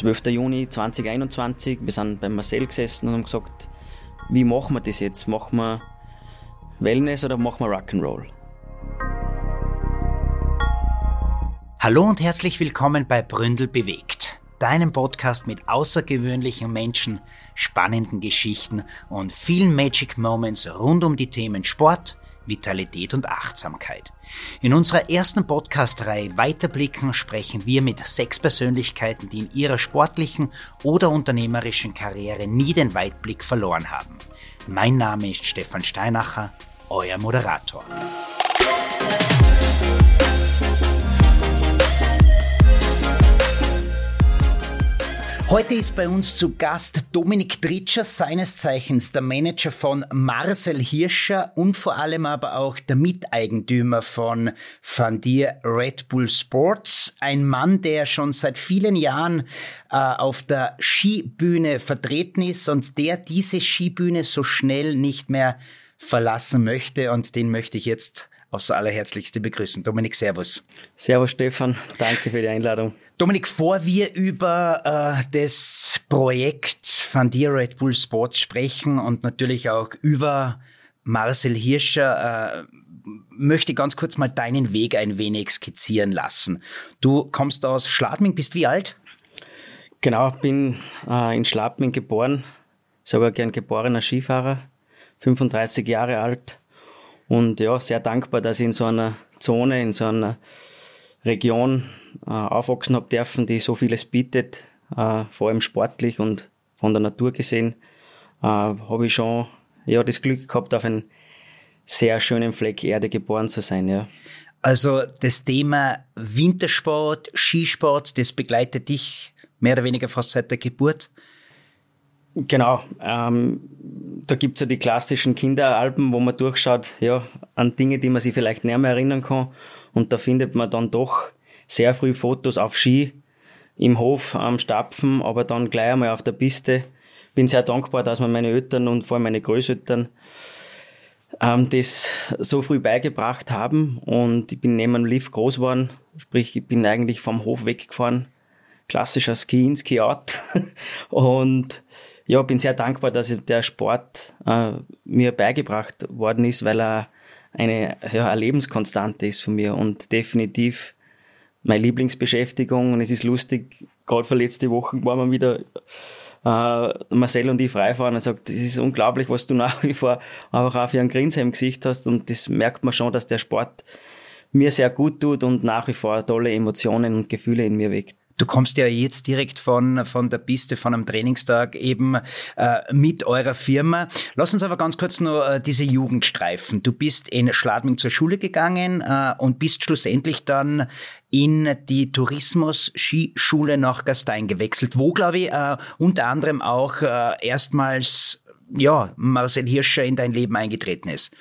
12. Juni 2021. Wir sind bei Marcel gesessen und haben gesagt, wie machen wir das jetzt? Machen wir Wellness oder machen wir Rock'n'Roll? Hallo und herzlich willkommen bei Bründel bewegt, deinem Podcast mit außergewöhnlichen Menschen, spannenden Geschichten und vielen Magic Moments rund um die Themen Sport, Vitalität und Achtsamkeit. In unserer ersten Podcast-Reihe Weiterblicken sprechen wir mit sechs Persönlichkeiten, die in ihrer sportlichen oder unternehmerischen Karriere nie den Weitblick verloren haben. Mein Name ist Stefan Steinacher, euer Moderator. Heute ist bei uns zu Gast Dominik Tritscher, seines Zeichens der Manager von Marcel Hirscher und vor allem aber auch der Miteigentümer von Van Dier Red Bull Sports. Ein Mann, der schon seit vielen Jahren äh, auf der Skibühne vertreten ist und der diese Skibühne so schnell nicht mehr verlassen möchte und den möchte ich jetzt aufs allerherzlichste begrüßen. Dominik, Servus. Servus Stefan, danke für die Einladung. Dominik, vor wir über äh, das Projekt Van Dier Red Bull Sport sprechen und natürlich auch über Marcel Hirscher, äh, möchte ganz kurz mal deinen Weg ein wenig skizzieren lassen. Du kommst aus Schladming, bist wie alt? Genau, bin äh, in Schladming geboren, sogar gern geborener Skifahrer, 35 Jahre alt und ja, sehr dankbar, dass ich in so einer Zone, in so einer Region äh, aufwachsen habe dürfen, die so vieles bietet, äh, vor allem sportlich und von der Natur gesehen, äh, habe ich schon ja, das Glück gehabt, auf einen sehr schönen Fleck Erde geboren zu sein. Ja. Also das Thema Wintersport, Skisport, das begleitet dich mehr oder weniger fast seit der Geburt. Genau, ähm, da gibt's ja die klassischen Kinderalben, wo man durchschaut, ja, an Dinge, die man sich vielleicht nicht mehr erinnern kann. Und da findet man dann doch sehr früh Fotos auf Ski im Hof am Stapfen, aber dann gleich einmal auf der Piste. Bin sehr dankbar, dass mir meine Eltern und vor allem meine Großeltern ähm, das so früh beigebracht haben. Und ich bin neben einem Lift groß geworden, sprich, ich bin eigentlich vom Hof weggefahren. Klassischer Ski in, Ski out. und ja, bin sehr dankbar, dass der Sport äh, mir beigebracht worden ist, weil er eine, ja, eine Lebenskonstante ist von mir und definitiv meine Lieblingsbeschäftigung. Und es ist lustig, gerade vor letzte Wochen waren wir wieder äh, Marcel und ich freifahren. Er sagt, es ist unglaublich, was du nach wie vor einfach für einen Grinsen im Gesicht hast. Und das merkt man schon, dass der Sport mir sehr gut tut und nach wie vor tolle Emotionen und Gefühle in mir weckt. Du kommst ja jetzt direkt von, von der Piste, von einem Trainingstag eben äh, mit eurer Firma. Lass uns aber ganz kurz nur äh, diese Jugend streifen. Du bist in Schladming zur Schule gegangen äh, und bist schlussendlich dann in die Tourismus-Skischule nach Gastein gewechselt, wo, glaube ich, äh, unter anderem auch äh, erstmals ja, Marcel Hirscher in dein Leben eingetreten ist.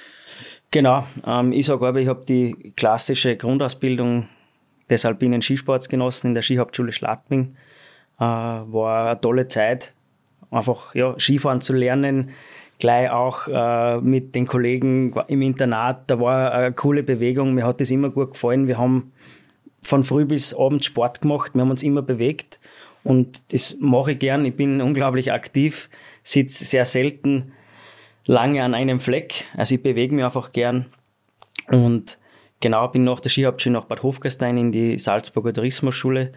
Genau, ähm, ich sage aber, ich habe die klassische Grundausbildung des alpinen Skisports genossen in der Skihauptschule Schladming. Äh, war eine tolle Zeit, einfach ja, Skifahren zu lernen, gleich auch äh, mit den Kollegen im Internat. Da war eine coole Bewegung, mir hat das immer gut gefallen. Wir haben von früh bis abend Sport gemacht, wir haben uns immer bewegt und das mache ich gern. Ich bin unglaublich aktiv, sitze sehr selten lange an einem Fleck, also ich bewege mich einfach gern und Genau, bin nach der Skihauptschule nach Bad Hofgastein in die Salzburger Tourismusschule,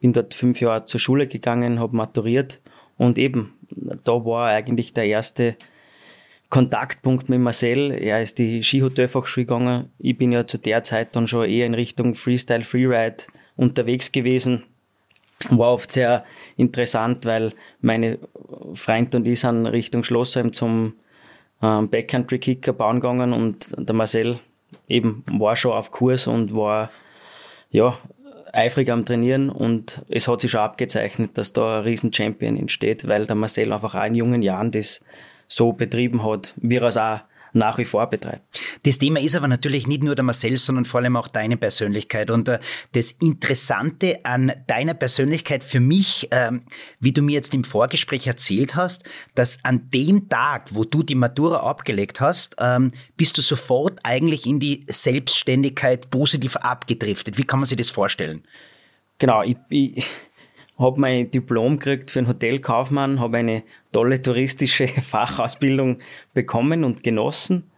bin dort fünf Jahre zur Schule gegangen, habe maturiert und eben, da war eigentlich der erste Kontaktpunkt mit Marcel. Er ist die Skihotelfachschule gegangen. Ich bin ja zu der Zeit dann schon eher in Richtung Freestyle, Freeride unterwegs gewesen. War oft sehr interessant, weil meine Freunde und ich sind Richtung Schlossheim zum ähm, Backcountry Kicker bauen gegangen und der Marcel eben war schon auf Kurs und war ja eifrig am Trainieren und es hat sich schon abgezeichnet, dass da ein riesen Champion entsteht, weil der Marcel einfach auch in jungen Jahren das so betrieben hat, wie er es auch nach wie vor betreibt. Das Thema ist aber natürlich nicht nur der Marcel, sondern vor allem auch deine Persönlichkeit. Und äh, das Interessante an deiner Persönlichkeit für mich, ähm, wie du mir jetzt im Vorgespräch erzählt hast, dass an dem Tag, wo du die Matura abgelegt hast, ähm, bist du sofort eigentlich in die Selbstständigkeit positiv abgedriftet. Wie kann man sich das vorstellen? Genau, ich, ich habe mein Diplom gekriegt für einen Hotelkaufmann, habe eine tolle touristische Fachausbildung bekommen und genossen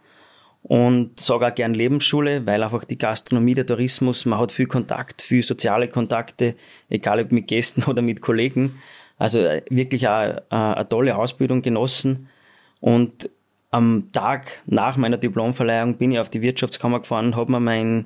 und sage auch gern Lebensschule, weil einfach die Gastronomie, der Tourismus, man hat viel Kontakt, viel soziale Kontakte, egal ob mit Gästen oder mit Kollegen. Also äh, wirklich auch äh, eine tolle Ausbildung genossen und am Tag nach meiner Diplomverleihung bin ich auf die Wirtschaftskammer gefahren, habe mir mein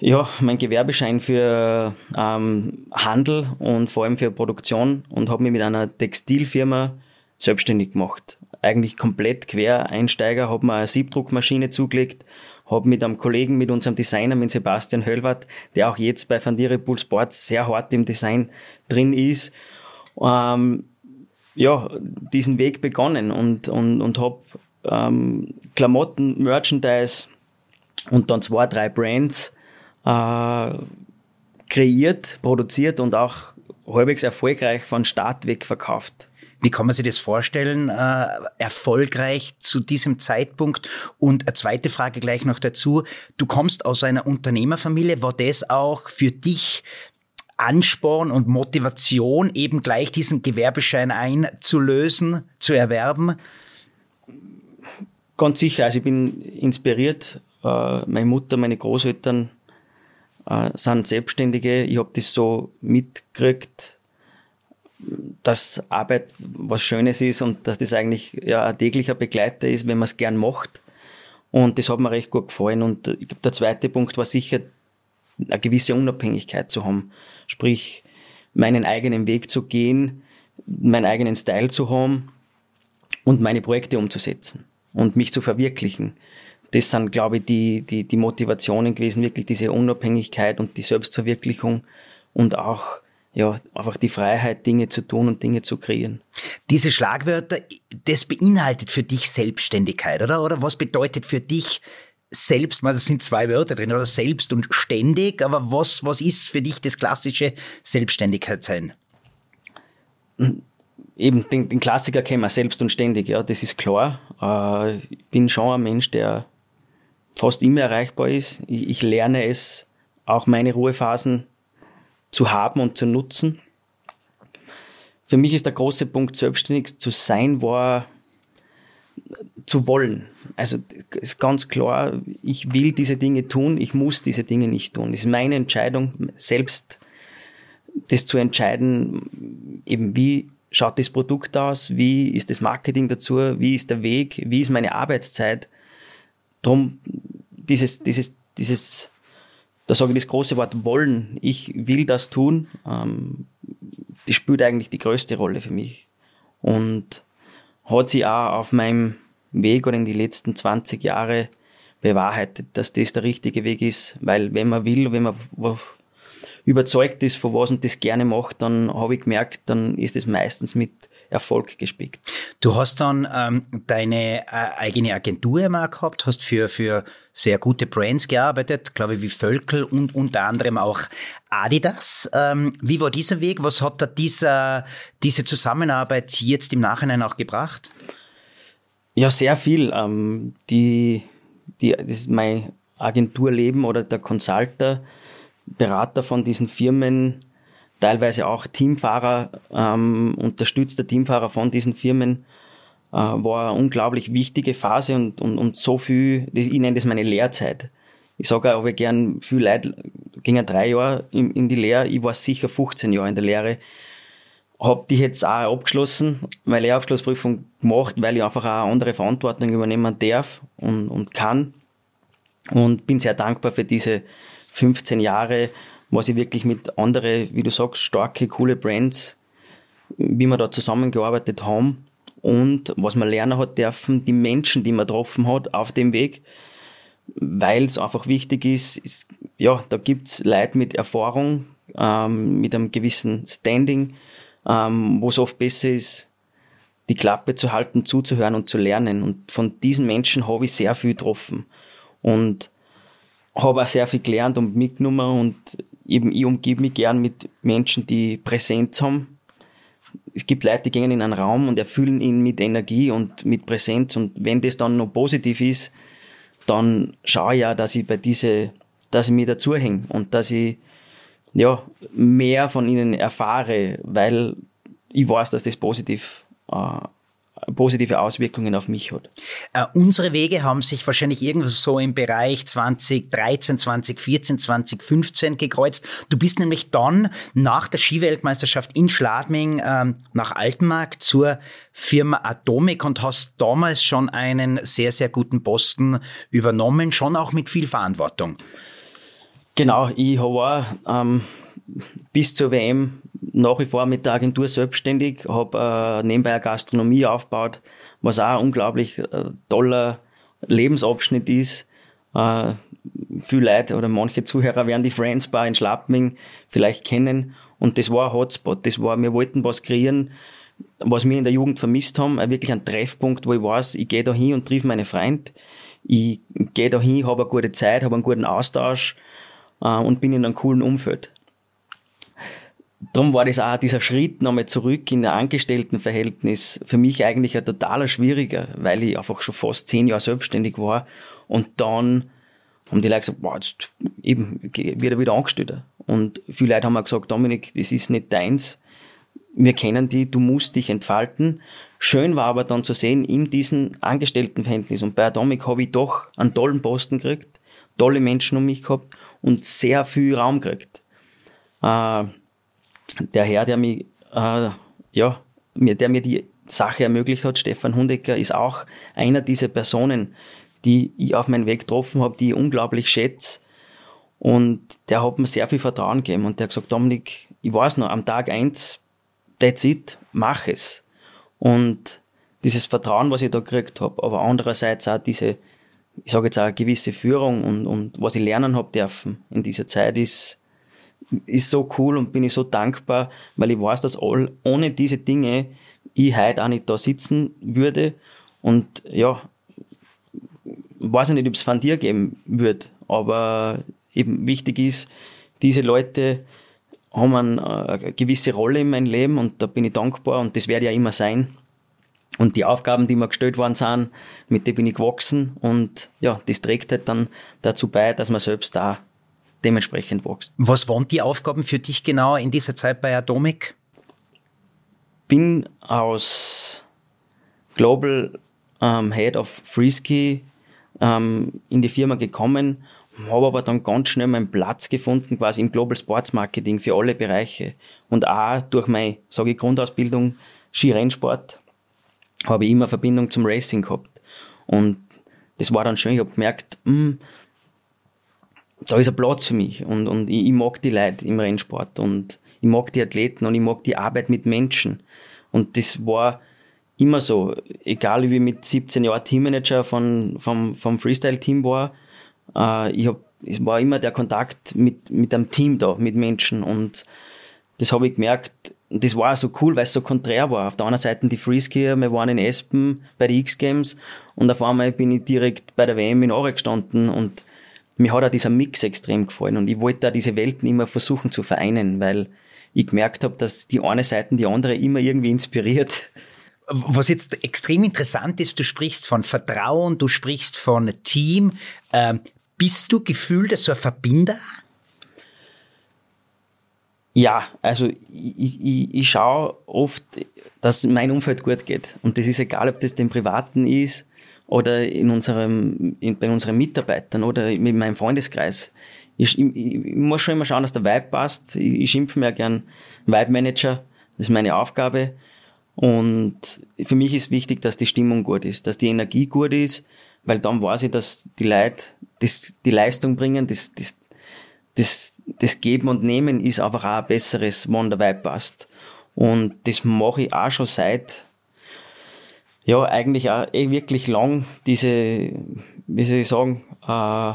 ja, mein Gewerbeschein für ähm, Handel und vor allem für Produktion und habe mich mit einer Textilfirma selbstständig gemacht. Eigentlich komplett Quereinsteiger, habe mir eine Siebdruckmaschine zugelegt, habe mit einem Kollegen, mit unserem Designer, mit Sebastian Höllwart, der auch jetzt bei Fandire Pool Sports sehr hart im Design drin ist, ähm, ja, diesen Weg begonnen und, und, und habe ähm, Klamotten, Merchandise und dann zwei, drei Brands äh, kreiert, produziert und auch halbwegs erfolgreich von Start weg verkauft. Wie kann man sich das vorstellen, äh, erfolgreich zu diesem Zeitpunkt? Und eine zweite Frage gleich noch dazu. Du kommst aus einer Unternehmerfamilie. War das auch für dich Ansporn und Motivation, eben gleich diesen Gewerbeschein einzulösen, zu erwerben? Ganz sicher. Also ich bin inspiriert. Äh, meine Mutter, meine Großeltern äh, sind Selbstständige. Ich habe das so mitgekriegt, dass Arbeit was Schönes ist und dass das eigentlich ja, ein täglicher Begleiter ist, wenn man es gern macht. Und das hat mir recht gut gefallen. Und ich glaube, der zweite Punkt war sicher, eine gewisse Unabhängigkeit zu haben. Sprich, meinen eigenen Weg zu gehen, meinen eigenen Style zu haben und meine Projekte umzusetzen und mich zu verwirklichen das sind, glaube ich, die, die, die Motivationen gewesen, wirklich diese Unabhängigkeit und die Selbstverwirklichung und auch ja, einfach die Freiheit, Dinge zu tun und Dinge zu kreieren. Diese Schlagwörter, das beinhaltet für dich Selbstständigkeit, oder? Oder was bedeutet für dich selbst, das sind zwei Wörter drin, oder selbst und ständig, aber was, was ist für dich das klassische Selbstständigkeit sein? Eben, den, den Klassiker kennen wir selbst und ständig, ja, das ist klar. Äh, ich bin schon ein Mensch, der fast immer erreichbar ist. Ich, ich lerne es, auch meine Ruhephasen zu haben und zu nutzen. Für mich ist der große Punkt, selbstständig zu sein, war zu wollen. Also ist ganz klar, ich will diese Dinge tun, ich muss diese Dinge nicht tun. Es ist meine Entscheidung, selbst das zu entscheiden, eben wie schaut das Produkt aus, wie ist das Marketing dazu, wie ist der Weg, wie ist meine Arbeitszeit. Drum dieses, dieses, dieses, da sage ich das große Wort wollen, ich will das tun, ähm, das spielt eigentlich die größte Rolle für mich. Und hat sich auch auf meinem Weg oder in die letzten 20 Jahre bewahrheitet, dass das der richtige Weg ist, weil wenn man will, wenn man überzeugt ist von was und das gerne macht, dann habe ich gemerkt, dann ist es meistens mit Erfolg gespickt. Du hast dann ähm, deine äh, eigene Agentur mal gehabt, hast für, für sehr gute Brands gearbeitet, glaube ich, wie Völkel und unter anderem auch Adidas. Ähm, wie war dieser Weg? Was hat da dieser, diese Zusammenarbeit jetzt im Nachhinein auch gebracht? Ja, sehr viel. Ähm, die, die, das ist mein Agenturleben oder der Consulter, Berater von diesen Firmen, teilweise auch Teamfahrer, ähm, unterstützter Teamfahrer von diesen Firmen, äh, war eine unglaublich wichtige Phase und, und, und so viel, ich nenne das meine Lehrzeit. Ich sage auch, ich gern viel Leute, gingen drei Jahre in, in die Lehre, ich war sicher 15 Jahre in der Lehre, hab die jetzt auch abgeschlossen, meine Lehrabschlussprüfung gemacht, weil ich einfach auch eine andere Verantwortung übernehmen darf und, und kann. Und bin sehr dankbar für diese 15 Jahre, was ich wirklich mit anderen, wie du sagst, starke, coole Brands, wie wir da zusammengearbeitet haben und was man lernen hat dürfen, die Menschen, die man getroffen hat auf dem Weg, weil es einfach wichtig ist, ist ja, da gibt's Leute mit Erfahrung, ähm, mit einem gewissen Standing, ähm, wo es oft besser ist, die Klappe zu halten, zuzuhören und zu lernen. Und von diesen Menschen habe ich sehr viel getroffen. Und habe auch sehr viel gelernt und mitgenommen und eben ich umgebe mich gern mit Menschen, die Präsenz haben. Es gibt Leute, die gehen in einen Raum und erfüllen ihn mit Energie und mit Präsenz und wenn das dann noch positiv ist, dann schaue ich ja, dass ich bei diese, dass ich mir dazu hänge und dass ich ja, mehr von ihnen erfahre, weil ich weiß, dass das positiv äh, positive Auswirkungen auf mich hat. Äh, unsere Wege haben sich wahrscheinlich irgendwo so im Bereich 2013, 2014, 2015 gekreuzt. Du bist nämlich dann nach der Skiweltmeisterschaft in Schladming ähm, nach Altenmark zur Firma Atomic und hast damals schon einen sehr, sehr guten Posten übernommen, schon auch mit viel Verantwortung. Genau, ich war ähm, bis zur WM nach wie vor mit der Agentur selbstständig, habe äh, nebenbei eine Gastronomie aufgebaut, was auch ein unglaublich äh, toller Lebensabschnitt ist. Äh, viele Leute oder manche Zuhörer werden die Friends Bar in Schlappming vielleicht kennen. Und das war ein Hotspot. Das war, wir wollten was kreieren, was wir in der Jugend vermisst haben. Wirklich ein Treffpunkt, wo ich weiß, ich gehe da hin und triff meine Freund. Ich gehe da hin, habe eine gute Zeit, habe einen guten Austausch äh, und bin in einem coolen Umfeld darum war das auch dieser Schritt nochmal zurück in ein Angestelltenverhältnis für mich eigentlich ein totaler schwieriger, weil ich einfach schon fast zehn Jahre selbstständig war und dann haben die Leute gesagt, boah, jetzt eben wird er wieder angestellt. Und viele Leute haben auch gesagt, Dominik, das ist nicht deins. Wir kennen die, du musst dich entfalten. Schön war aber dann zu sehen, in diesem Angestelltenverhältnis und bei Atomic habe ich doch einen tollen Posten gekriegt, tolle Menschen um mich gehabt und sehr viel Raum gekriegt. Äh, der Herr, der mich, äh, ja, mir, der mir die Sache ermöglicht hat, Stefan Hundecker, ist auch einer dieser Personen, die ich auf meinen Weg getroffen habe, die ich unglaublich schätze. Und der hat mir sehr viel Vertrauen gegeben und der hat gesagt, Dominik, ich weiß noch, am Tag eins, that's it, mach es. Und dieses Vertrauen, was ich da gekriegt habe, aber andererseits auch diese, ich sage jetzt auch eine gewisse Führung und, und was ich lernen habe dürfen in dieser Zeit ist, ist so cool und bin ich so dankbar, weil ich weiß, dass all, ohne diese Dinge ich heute auch nicht da sitzen würde. Und ja, weiß ich nicht, ob es von dir geben wird, aber eben wichtig ist, diese Leute haben eine gewisse Rolle in meinem Leben und da bin ich dankbar und das werde ja immer sein. Und die Aufgaben, die mir gestellt worden sind, mit denen bin ich gewachsen und ja, das trägt halt dann dazu bei, dass man selbst da dementsprechend wächst. Was waren die Aufgaben für dich genau in dieser Zeit bei Atomic? Bin aus Global ähm, Head of Freeski ähm, in die Firma gekommen, habe aber dann ganz schnell meinen Platz gefunden, quasi im Global Sports Marketing für alle Bereiche. Und auch durch meine, sage ich, Grundausbildung Skirennsport habe ich immer Verbindung zum Racing gehabt. Und das war dann schön, ich habe gemerkt, mh, hm, da ist ein Platz für mich und, und ich, ich mag die Leute im Rennsport und ich mag die Athleten und ich mag die Arbeit mit Menschen. Und das war immer so, egal wie ich mit 17 Jahren Teammanager von, vom, vom Freestyle-Team war, äh, ich hab, es war immer der Kontakt mit, mit einem Team da, mit Menschen und das habe ich gemerkt, das war so cool, weil es so konträr war. Auf der anderen Seite die Freeskier, wir waren in Espen bei den X-Games und auf einmal bin ich direkt bei der WM in Aare gestanden und mir hat auch dieser Mix extrem gefallen und ich wollte da diese Welten immer versuchen zu vereinen, weil ich gemerkt habe, dass die eine Seite die andere immer irgendwie inspiriert. Was jetzt extrem interessant ist, du sprichst von Vertrauen, du sprichst von Team. Ähm, bist du gefühlt so ein Verbinder? Ja, also ich, ich, ich schaue oft, dass mein Umfeld gut geht. Und das ist egal, ob das dem Privaten ist oder in unserem, in, bei unseren Mitarbeitern oder mit meinem Freundeskreis. Ich, ich, ich, muss schon immer schauen, dass der Vibe passt. Ich, ich schimpfe mir gern Vibe Manager. Das ist meine Aufgabe. Und für mich ist wichtig, dass die Stimmung gut ist, dass die Energie gut ist, weil dann weiß ich, dass die Leute das, die Leistung bringen, das, das, das, das Geben und Nehmen ist einfach auch ein besseres, wenn der Vibe passt. Und das mache ich auch schon seit ja, eigentlich auch eh wirklich lang diese, wie soll ich sagen, äh,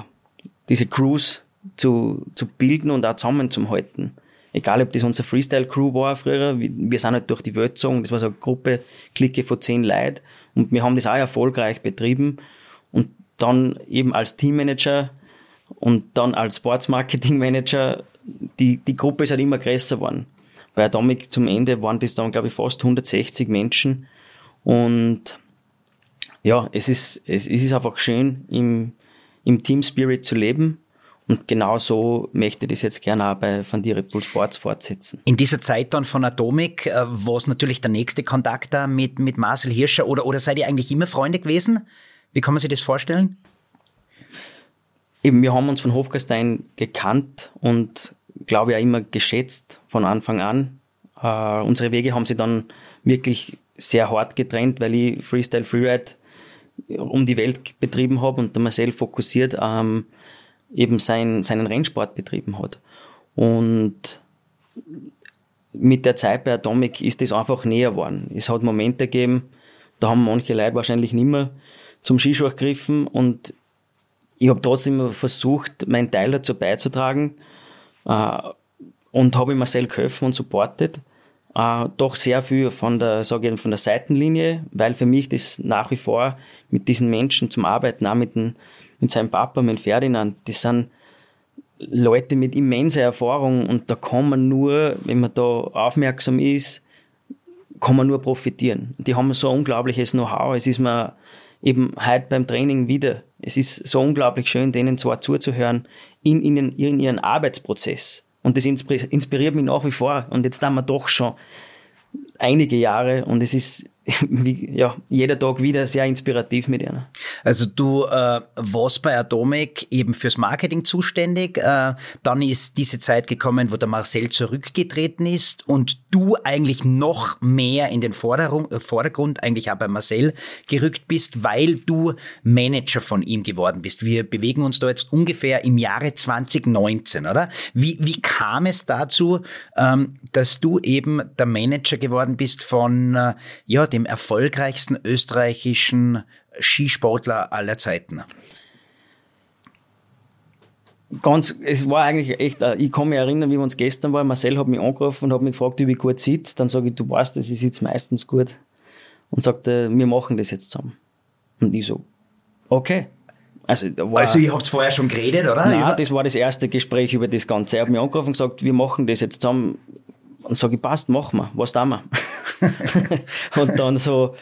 diese Crews zu, zu bilden und auch zusammen zu halten. Egal, ob das unser Freestyle-Crew war früher, wir sind halt durch die Welt gezogen, das war so eine Gruppe, Clique von zehn Leuten und wir haben das auch erfolgreich betrieben und dann eben als Teammanager und dann als Sports-Marketing-Manager, die, die Gruppe ist halt immer größer geworden. Bei Atomic zum Ende waren das dann, glaube ich, fast 160 Menschen und ja, es ist, es, es ist einfach schön, im, im Team Spirit zu leben Und genau so möchte ich das jetzt gerne auch bei Van die Red Bull Sports fortsetzen. In dieser Zeit dann von Atomic äh, war es natürlich der nächste Kontakt da mit, mit Marcel Hirscher oder, oder seid ihr eigentlich immer Freunde gewesen? Wie kann man sich das vorstellen? Eben, wir haben uns von Hofgastein gekannt und glaube ich auch immer geschätzt von Anfang an. Uh, unsere Wege haben sich dann wirklich sehr hart getrennt, weil ich Freestyle Freeride um die Welt betrieben habe und der Marcel fokussiert ähm, eben sein, seinen Rennsport betrieben hat. Und mit der Zeit bei Atomic ist das einfach näher geworden. Es hat Momente gegeben, da haben manche Leute wahrscheinlich nicht mehr zum Skischuh gegriffen und ich habe trotzdem versucht, meinen Teil dazu beizutragen äh, und habe Marcel geholfen und supportet. Äh, doch sehr viel von der, sage ich, von der Seitenlinie, weil für mich das nach wie vor mit diesen Menschen zum Arbeiten, auch mit, dem, mit seinem Papa, mit Ferdinand, das sind Leute mit immenser Erfahrung und da kann man nur, wenn man da aufmerksam ist, kann man nur profitieren. Die haben so ein unglaubliches Know-how. Es ist mir eben heute beim Training wieder, es ist so unglaublich schön, denen zwar zuzuhören in, in, in ihren Arbeitsprozess. Und das inspiriert mich nach wie vor. Und jetzt haben wir doch schon einige Jahre und es ist wie, ja, jeder Tag wieder sehr inspirativ mit ihr. Also du äh, warst bei Atomic eben fürs Marketing zuständig. Äh, dann ist diese Zeit gekommen, wo der Marcel zurückgetreten ist und du eigentlich noch mehr in den Vordergrund, äh, Vordergrund eigentlich auch bei Marcel gerückt bist, weil du Manager von ihm geworden bist. Wir bewegen uns da jetzt ungefähr im Jahre 2019, oder? Wie, wie kam es dazu, ähm, dass du eben der Manager geworden bist von äh, ja dem erfolgreichsten österreichischen Skisportler aller Zeiten? Ganz, es war eigentlich echt, äh, ich kann mich erinnern, wie wir uns gestern waren. Marcel hat mich angerufen und hat mich gefragt, wie ich gut sitze. Dann sage ich, du weißt, ich sitze meistens gut. Und sagte, wir machen das jetzt zusammen. Und ich so, okay. Also, war, also ihr habt vorher schon geredet, oder? Nein, über das war das erste Gespräch über das Ganze. Er hat mich angerufen und gesagt, wir machen das jetzt zusammen. Und sage ich, passt, machen wir. Was tun wir? und dann so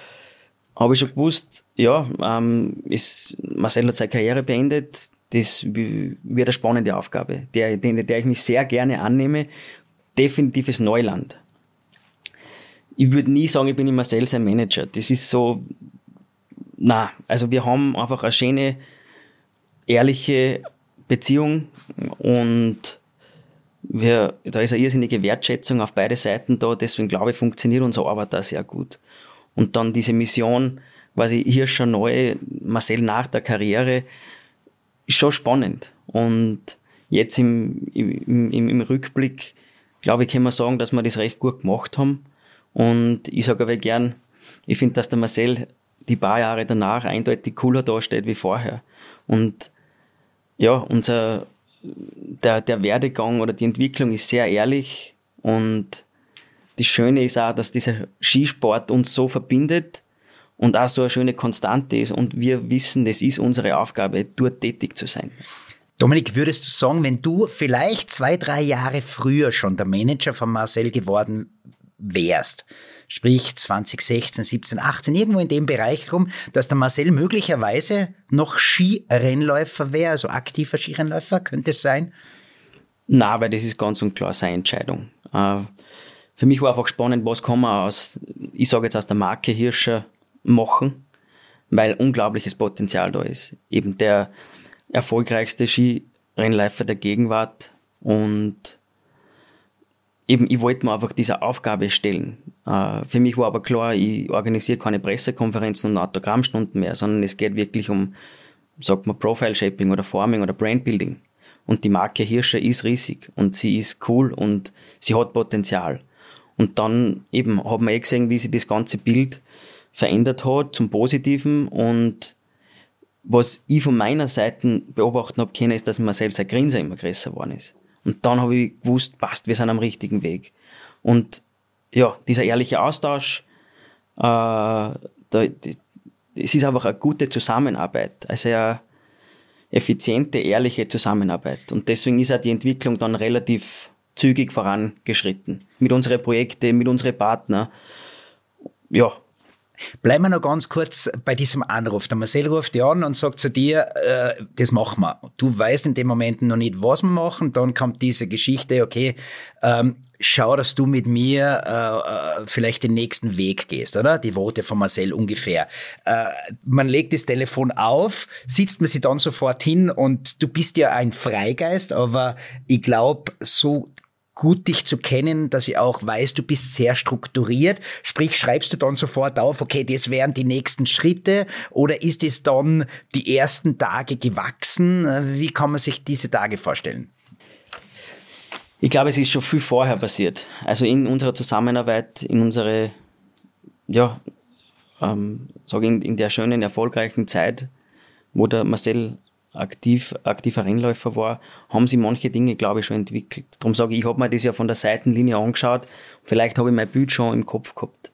habe ich schon gewusst, ja, ähm, ist, Marcel hat seine Karriere beendet. Das wird eine spannende Aufgabe, der, der, der ich mich sehr gerne annehme. Definitives Neuland. Ich würde nie sagen, ich bin Marcel sein Manager. Das ist so, na, also wir haben einfach eine schöne, ehrliche Beziehung und wir, da ist eine irrsinnige Wertschätzung auf beide Seiten da, deswegen glaube ich, funktioniert unsere Arbeit da sehr gut. Und dann diese Mission, quasi hier schon neu, Marcel nach der Karriere, ist schon spannend. Und jetzt im, im, im, im Rückblick, glaube ich, kann man sagen, dass wir das recht gut gemacht haben. Und ich sage aber gern, ich finde, dass der Marcel die paar Jahre danach eindeutig cooler dasteht wie vorher. Und ja, unser, der, der Werdegang oder die Entwicklung ist sehr ehrlich und das Schöne ist auch, dass dieser Skisport uns so verbindet und auch so eine schöne Konstante ist und wir wissen, das ist unsere Aufgabe, dort tätig zu sein. Dominik, würdest du sagen, wenn du vielleicht zwei, drei Jahre früher schon der Manager von Marcel geworden wärst, sprich 2016, 17, 18, irgendwo in dem Bereich rum, dass der Marcel möglicherweise noch Skirennläufer wäre, also aktiver Skirennläufer, könnte es sein? Na, weil das ist ganz und klar seine Entscheidung. Äh, für mich war einfach spannend, was kann man aus, ich sage jetzt aus der Marke Hirscher machen, weil unglaubliches Potenzial da ist. Eben der erfolgreichste Skirennläufer der Gegenwart und eben, ich wollte mir einfach diese Aufgabe stellen. Äh, für mich war aber klar, ich organisiere keine Pressekonferenzen und Autogrammstunden mehr, sondern es geht wirklich um, sagt man, Profile Shaping oder Forming oder Brandbuilding. Und die Marke Hirscher ist riesig und sie ist cool und sie hat Potenzial. Und dann eben hat man eh gesehen, wie sich das ganze Bild verändert hat zum Positiven und was ich von meiner Seite beobachten habe können, ist, dass Marcel sein Grinser immer größer geworden ist. Und dann habe ich gewusst, passt, wir sind am richtigen Weg. Und ja, dieser ehrliche Austausch, äh, da, die, es ist einfach eine gute Zusammenarbeit, also eine effiziente, ehrliche Zusammenarbeit. Und deswegen ist auch die Entwicklung dann relativ zügig vorangeschritten. Mit unseren Projekten, mit unseren Partnern. Ja. Bleiben wir noch ganz kurz bei diesem Anruf. Der Marcel ruft dich an und sagt zu dir, äh, das machen wir. Du weißt in dem Moment noch nicht, was wir machen. Dann kommt diese Geschichte, okay, ähm, schau, dass du mit mir äh, äh, vielleicht den nächsten Weg gehst, oder? Die Worte von Marcel ungefähr. Äh, man legt das Telefon auf, sitzt man sich dann sofort hin und du bist ja ein Freigeist, aber ich glaube, so gut dich zu kennen, dass ich auch weiß, du bist sehr strukturiert. Sprich, schreibst du dann sofort auf, okay, das wären die nächsten Schritte oder ist es dann die ersten Tage gewachsen? Wie kann man sich diese Tage vorstellen? Ich glaube, es ist schon viel vorher passiert. Also in unserer Zusammenarbeit, in unserer, ja, ähm, sage in, in der schönen, erfolgreichen Zeit, wo der Marcel aktiv, aktiver Rennläufer war, haben sie manche Dinge, glaube ich, schon entwickelt. Darum sage ich, ich habe mir das ja von der Seitenlinie angeschaut. Vielleicht habe ich mein Bild schon im Kopf gehabt.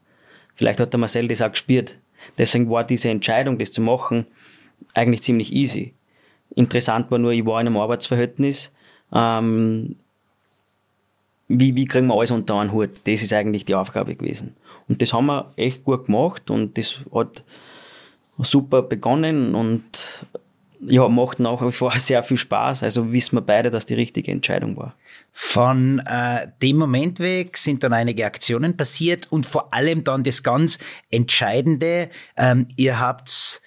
Vielleicht hat der Marcel das auch gespürt. Deswegen war diese Entscheidung, das zu machen, eigentlich ziemlich easy. Interessant war nur, ich war in einem Arbeitsverhältnis. Ähm, wie, wie kriegen wir alles unter einen Hut? Das ist eigentlich die Aufgabe gewesen. Und das haben wir echt gut gemacht und das hat super begonnen und ja, macht nach wie vor sehr viel Spaß. Also wissen wir beide, dass die richtige Entscheidung war. Von äh, dem Moment weg sind dann einige Aktionen passiert und vor allem dann das ganz Entscheidende. Ähm, ihr habt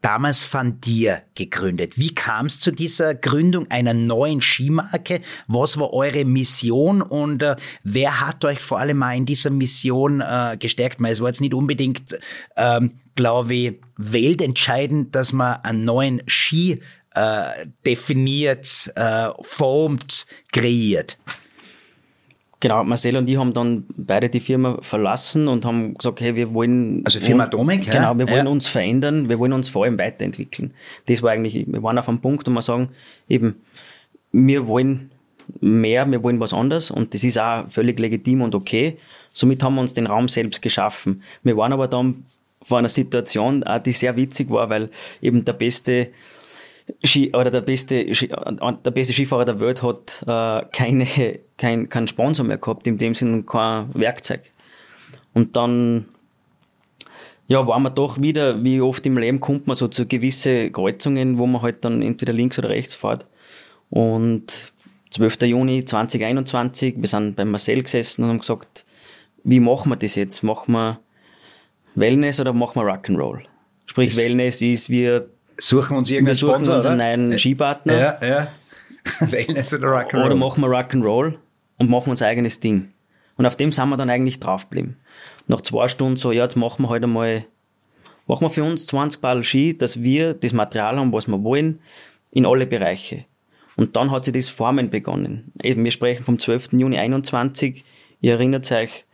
damals Van Dir gegründet. Wie kam es zu dieser Gründung einer neuen Skimarke? Was war eure Mission und äh, wer hat euch vor allem mal in dieser Mission äh, gestärkt? Weil es war jetzt nicht unbedingt, ähm, glaube ich, weltentscheidend, dass man einen neuen Ski äh, definiert, äh, formt, kreiert. Genau, Marcel und ich haben dann beide die Firma verlassen und haben gesagt, hey, wir wollen. Also Firma Atomic, ja. Genau, wir wollen ja. uns verändern, wir wollen uns vor allem weiterentwickeln. Das war eigentlich, wir waren auf einem Punkt, wo wir sagen, eben, wir wollen mehr, wir wollen was anderes und das ist auch völlig legitim und okay. Somit haben wir uns den Raum selbst geschaffen. Wir waren aber dann vor einer Situation, die sehr witzig war, weil eben der beste Ski, oder der beste, der beste Skifahrer der Welt hat äh, keine, kein, keinen Sponsor mehr gehabt, in dem Sinne kein Werkzeug. Und dann ja, waren wir doch wieder, wie oft im Leben kommt man so zu gewisse Kreuzungen, wo man halt dann entweder links oder rechts fährt. Und 12. Juni 2021, wir sind bei Marcel gesessen und haben gesagt, wie machen wir das jetzt? Machen wir Wellness oder machen wir Rock'n'Roll? Sprich, das Wellness ist, wir suchen uns irgendeinen Wir suchen Sponsor, uns einen neuen Skipartner. Ja, ja. Wellness oder Rock'n'Roll. Oder machen wir Rock'n'Roll und machen unser eigenes Ding. Und auf dem sind wir dann eigentlich draufgeblieben. Nach zwei Stunden so, ja, jetzt machen wir heute halt einmal, machen wir für uns 20 Ball Ski, dass wir das Material haben, was wir wollen, in alle Bereiche. Und dann hat sich das Formen begonnen. Wir sprechen vom 12. Juni 21. Ihr erinnert euch,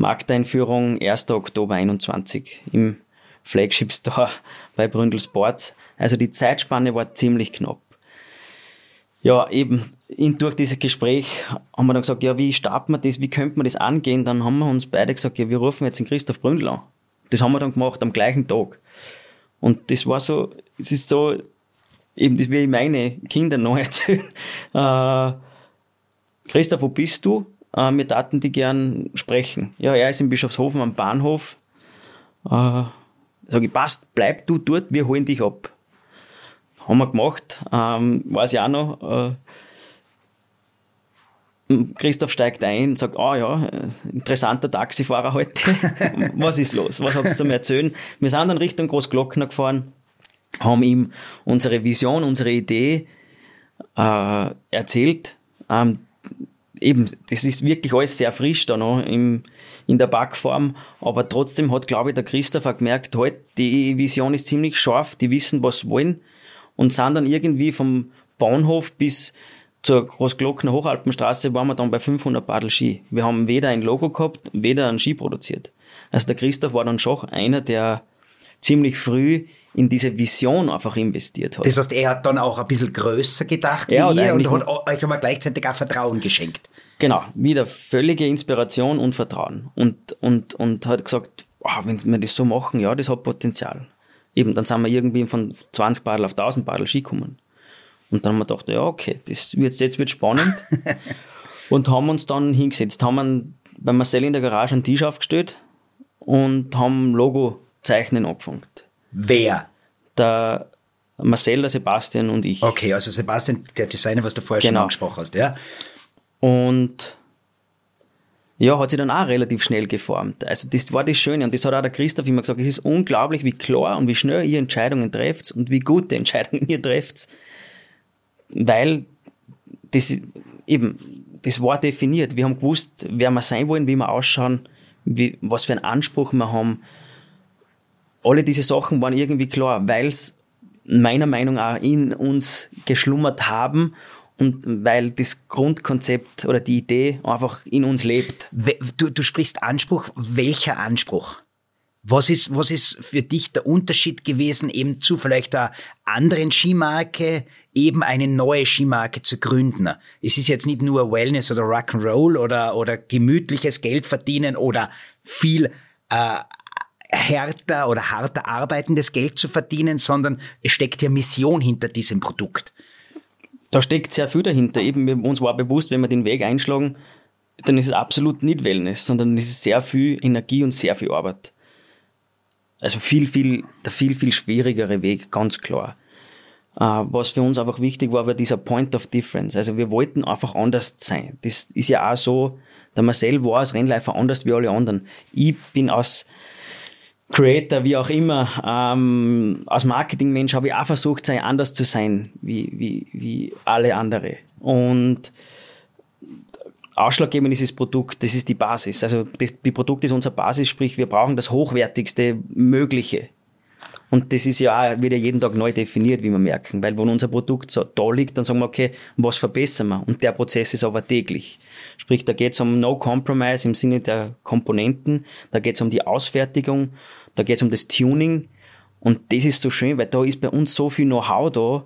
Markteinführung 1. Oktober 21 im Flagship Store bei Bründel Sports. Also die Zeitspanne war ziemlich knapp. Ja, eben in, durch dieses Gespräch haben wir dann gesagt, ja, wie starten wir das, wie könnte man das angehen? Dann haben wir uns beide gesagt, ja, wir rufen jetzt den Christoph Bründel an. Das haben wir dann gemacht am gleichen Tag. Und das war so, es ist so, eben das will ich meine Kinder noch erzählen. Äh, Christoph, wo bist du? Äh, wir taten die gern sprechen. Ja, er ist in Bischofshofen am Bahnhof. Äh, Sag ich, passt, bleib du dort, wir holen dich ab. Haben wir gemacht, ähm, weiß ich auch noch. Äh, Christoph steigt ein und sagt, ah oh ja, interessanter Taxifahrer heute. Was ist los? Was ihr zu erzählen? Wir sind dann Richtung Großglockner gefahren, haben ihm unsere Vision, unsere Idee äh, erzählt. Ähm, eben, das ist wirklich alles sehr frisch da noch im, in der Backform, aber trotzdem hat, glaube ich, der Christopher gemerkt, halt, die Vision ist ziemlich scharf, die wissen, was sie wollen und sind dann irgendwie vom Bahnhof bis zur Großglockner Hochalpenstraße waren wir dann bei 500 Badel Ski. Wir haben weder ein Logo gehabt, weder einen Ski produziert. Also der Christoph war dann schon einer, der ziemlich früh in diese Vision einfach investiert hat. Das heißt, er hat dann auch ein bisschen größer gedacht ja, wie ihr und hat euch aber gleichzeitig auch Vertrauen geschenkt. Genau, wieder völlige Inspiration und Vertrauen. Und, und, und hat gesagt, wow, wenn wir das so machen, ja, das hat Potenzial. Eben, dann sind wir irgendwie von 20 Badel auf 1000 Badel Ski gekommen. Und dann haben wir gedacht, ja, okay, das wird, jetzt wird spannend. und haben uns dann hingesetzt, haben bei Marcel in der Garage einen Tisch aufgestellt und haben Logo Zeichnen angefangen. Wer? Der Marcel, der Sebastian und ich. Okay, also Sebastian, der Designer, was du vorher genau. schon angesprochen hast, ja. Und ja, hat sich dann auch relativ schnell geformt. Also das war das Schöne und das hat auch der Christoph immer gesagt, es ist unglaublich, wie klar und wie schnell ihr Entscheidungen trefft und wie gute Entscheidungen ihr trefft, weil das eben, das war definiert. Wir haben gewusst, wer wir sein wollen, wie wir ausschauen, wie, was für einen Anspruch wir haben. Alle diese Sachen waren irgendwie klar, weil es meiner Meinung nach in uns geschlummert haben und weil das Grundkonzept oder die Idee einfach in uns lebt. Du, du sprichst Anspruch. Welcher Anspruch? Was ist, was ist für dich der Unterschied gewesen, eben zu vielleicht einer anderen Skimarke, eben eine neue Skimarke zu gründen? Es ist jetzt nicht nur Wellness oder Rock'n'Roll oder, oder gemütliches Geld verdienen oder viel äh, härter oder harter arbeitendes Geld zu verdienen, sondern es steckt ja Mission hinter diesem Produkt da steckt sehr viel dahinter. Eben, uns war bewusst, wenn wir den Weg einschlagen, dann ist es absolut nicht Wellness, sondern es ist sehr viel Energie und sehr viel Arbeit. Also viel, viel, der viel, viel schwierigere Weg, ganz klar. Uh, was für uns einfach wichtig war, war dieser Point of Difference. Also wir wollten einfach anders sein. Das ist ja auch so, der Marcel war als Rennläufer anders wie alle anderen. Ich bin aus Creator, wie auch immer, ähm, als Marketingmensch habe ich auch versucht, sei anders zu sein wie, wie, wie alle andere. Und ausschlaggebend ist das Produkt, das ist die Basis. Also das, die Produkt ist unsere Basis, sprich wir brauchen das hochwertigste Mögliche. Und das ist ja auch wieder jeden Tag neu definiert, wie wir merken. Weil wenn unser Produkt so da liegt, dann sagen wir, okay, was verbessern wir? Und der Prozess ist aber täglich. Sprich, da geht es um No Compromise im Sinne der Komponenten, da geht es um die Ausfertigung da geht es um das Tuning. Und das ist so schön, weil da ist bei uns so viel Know-how da,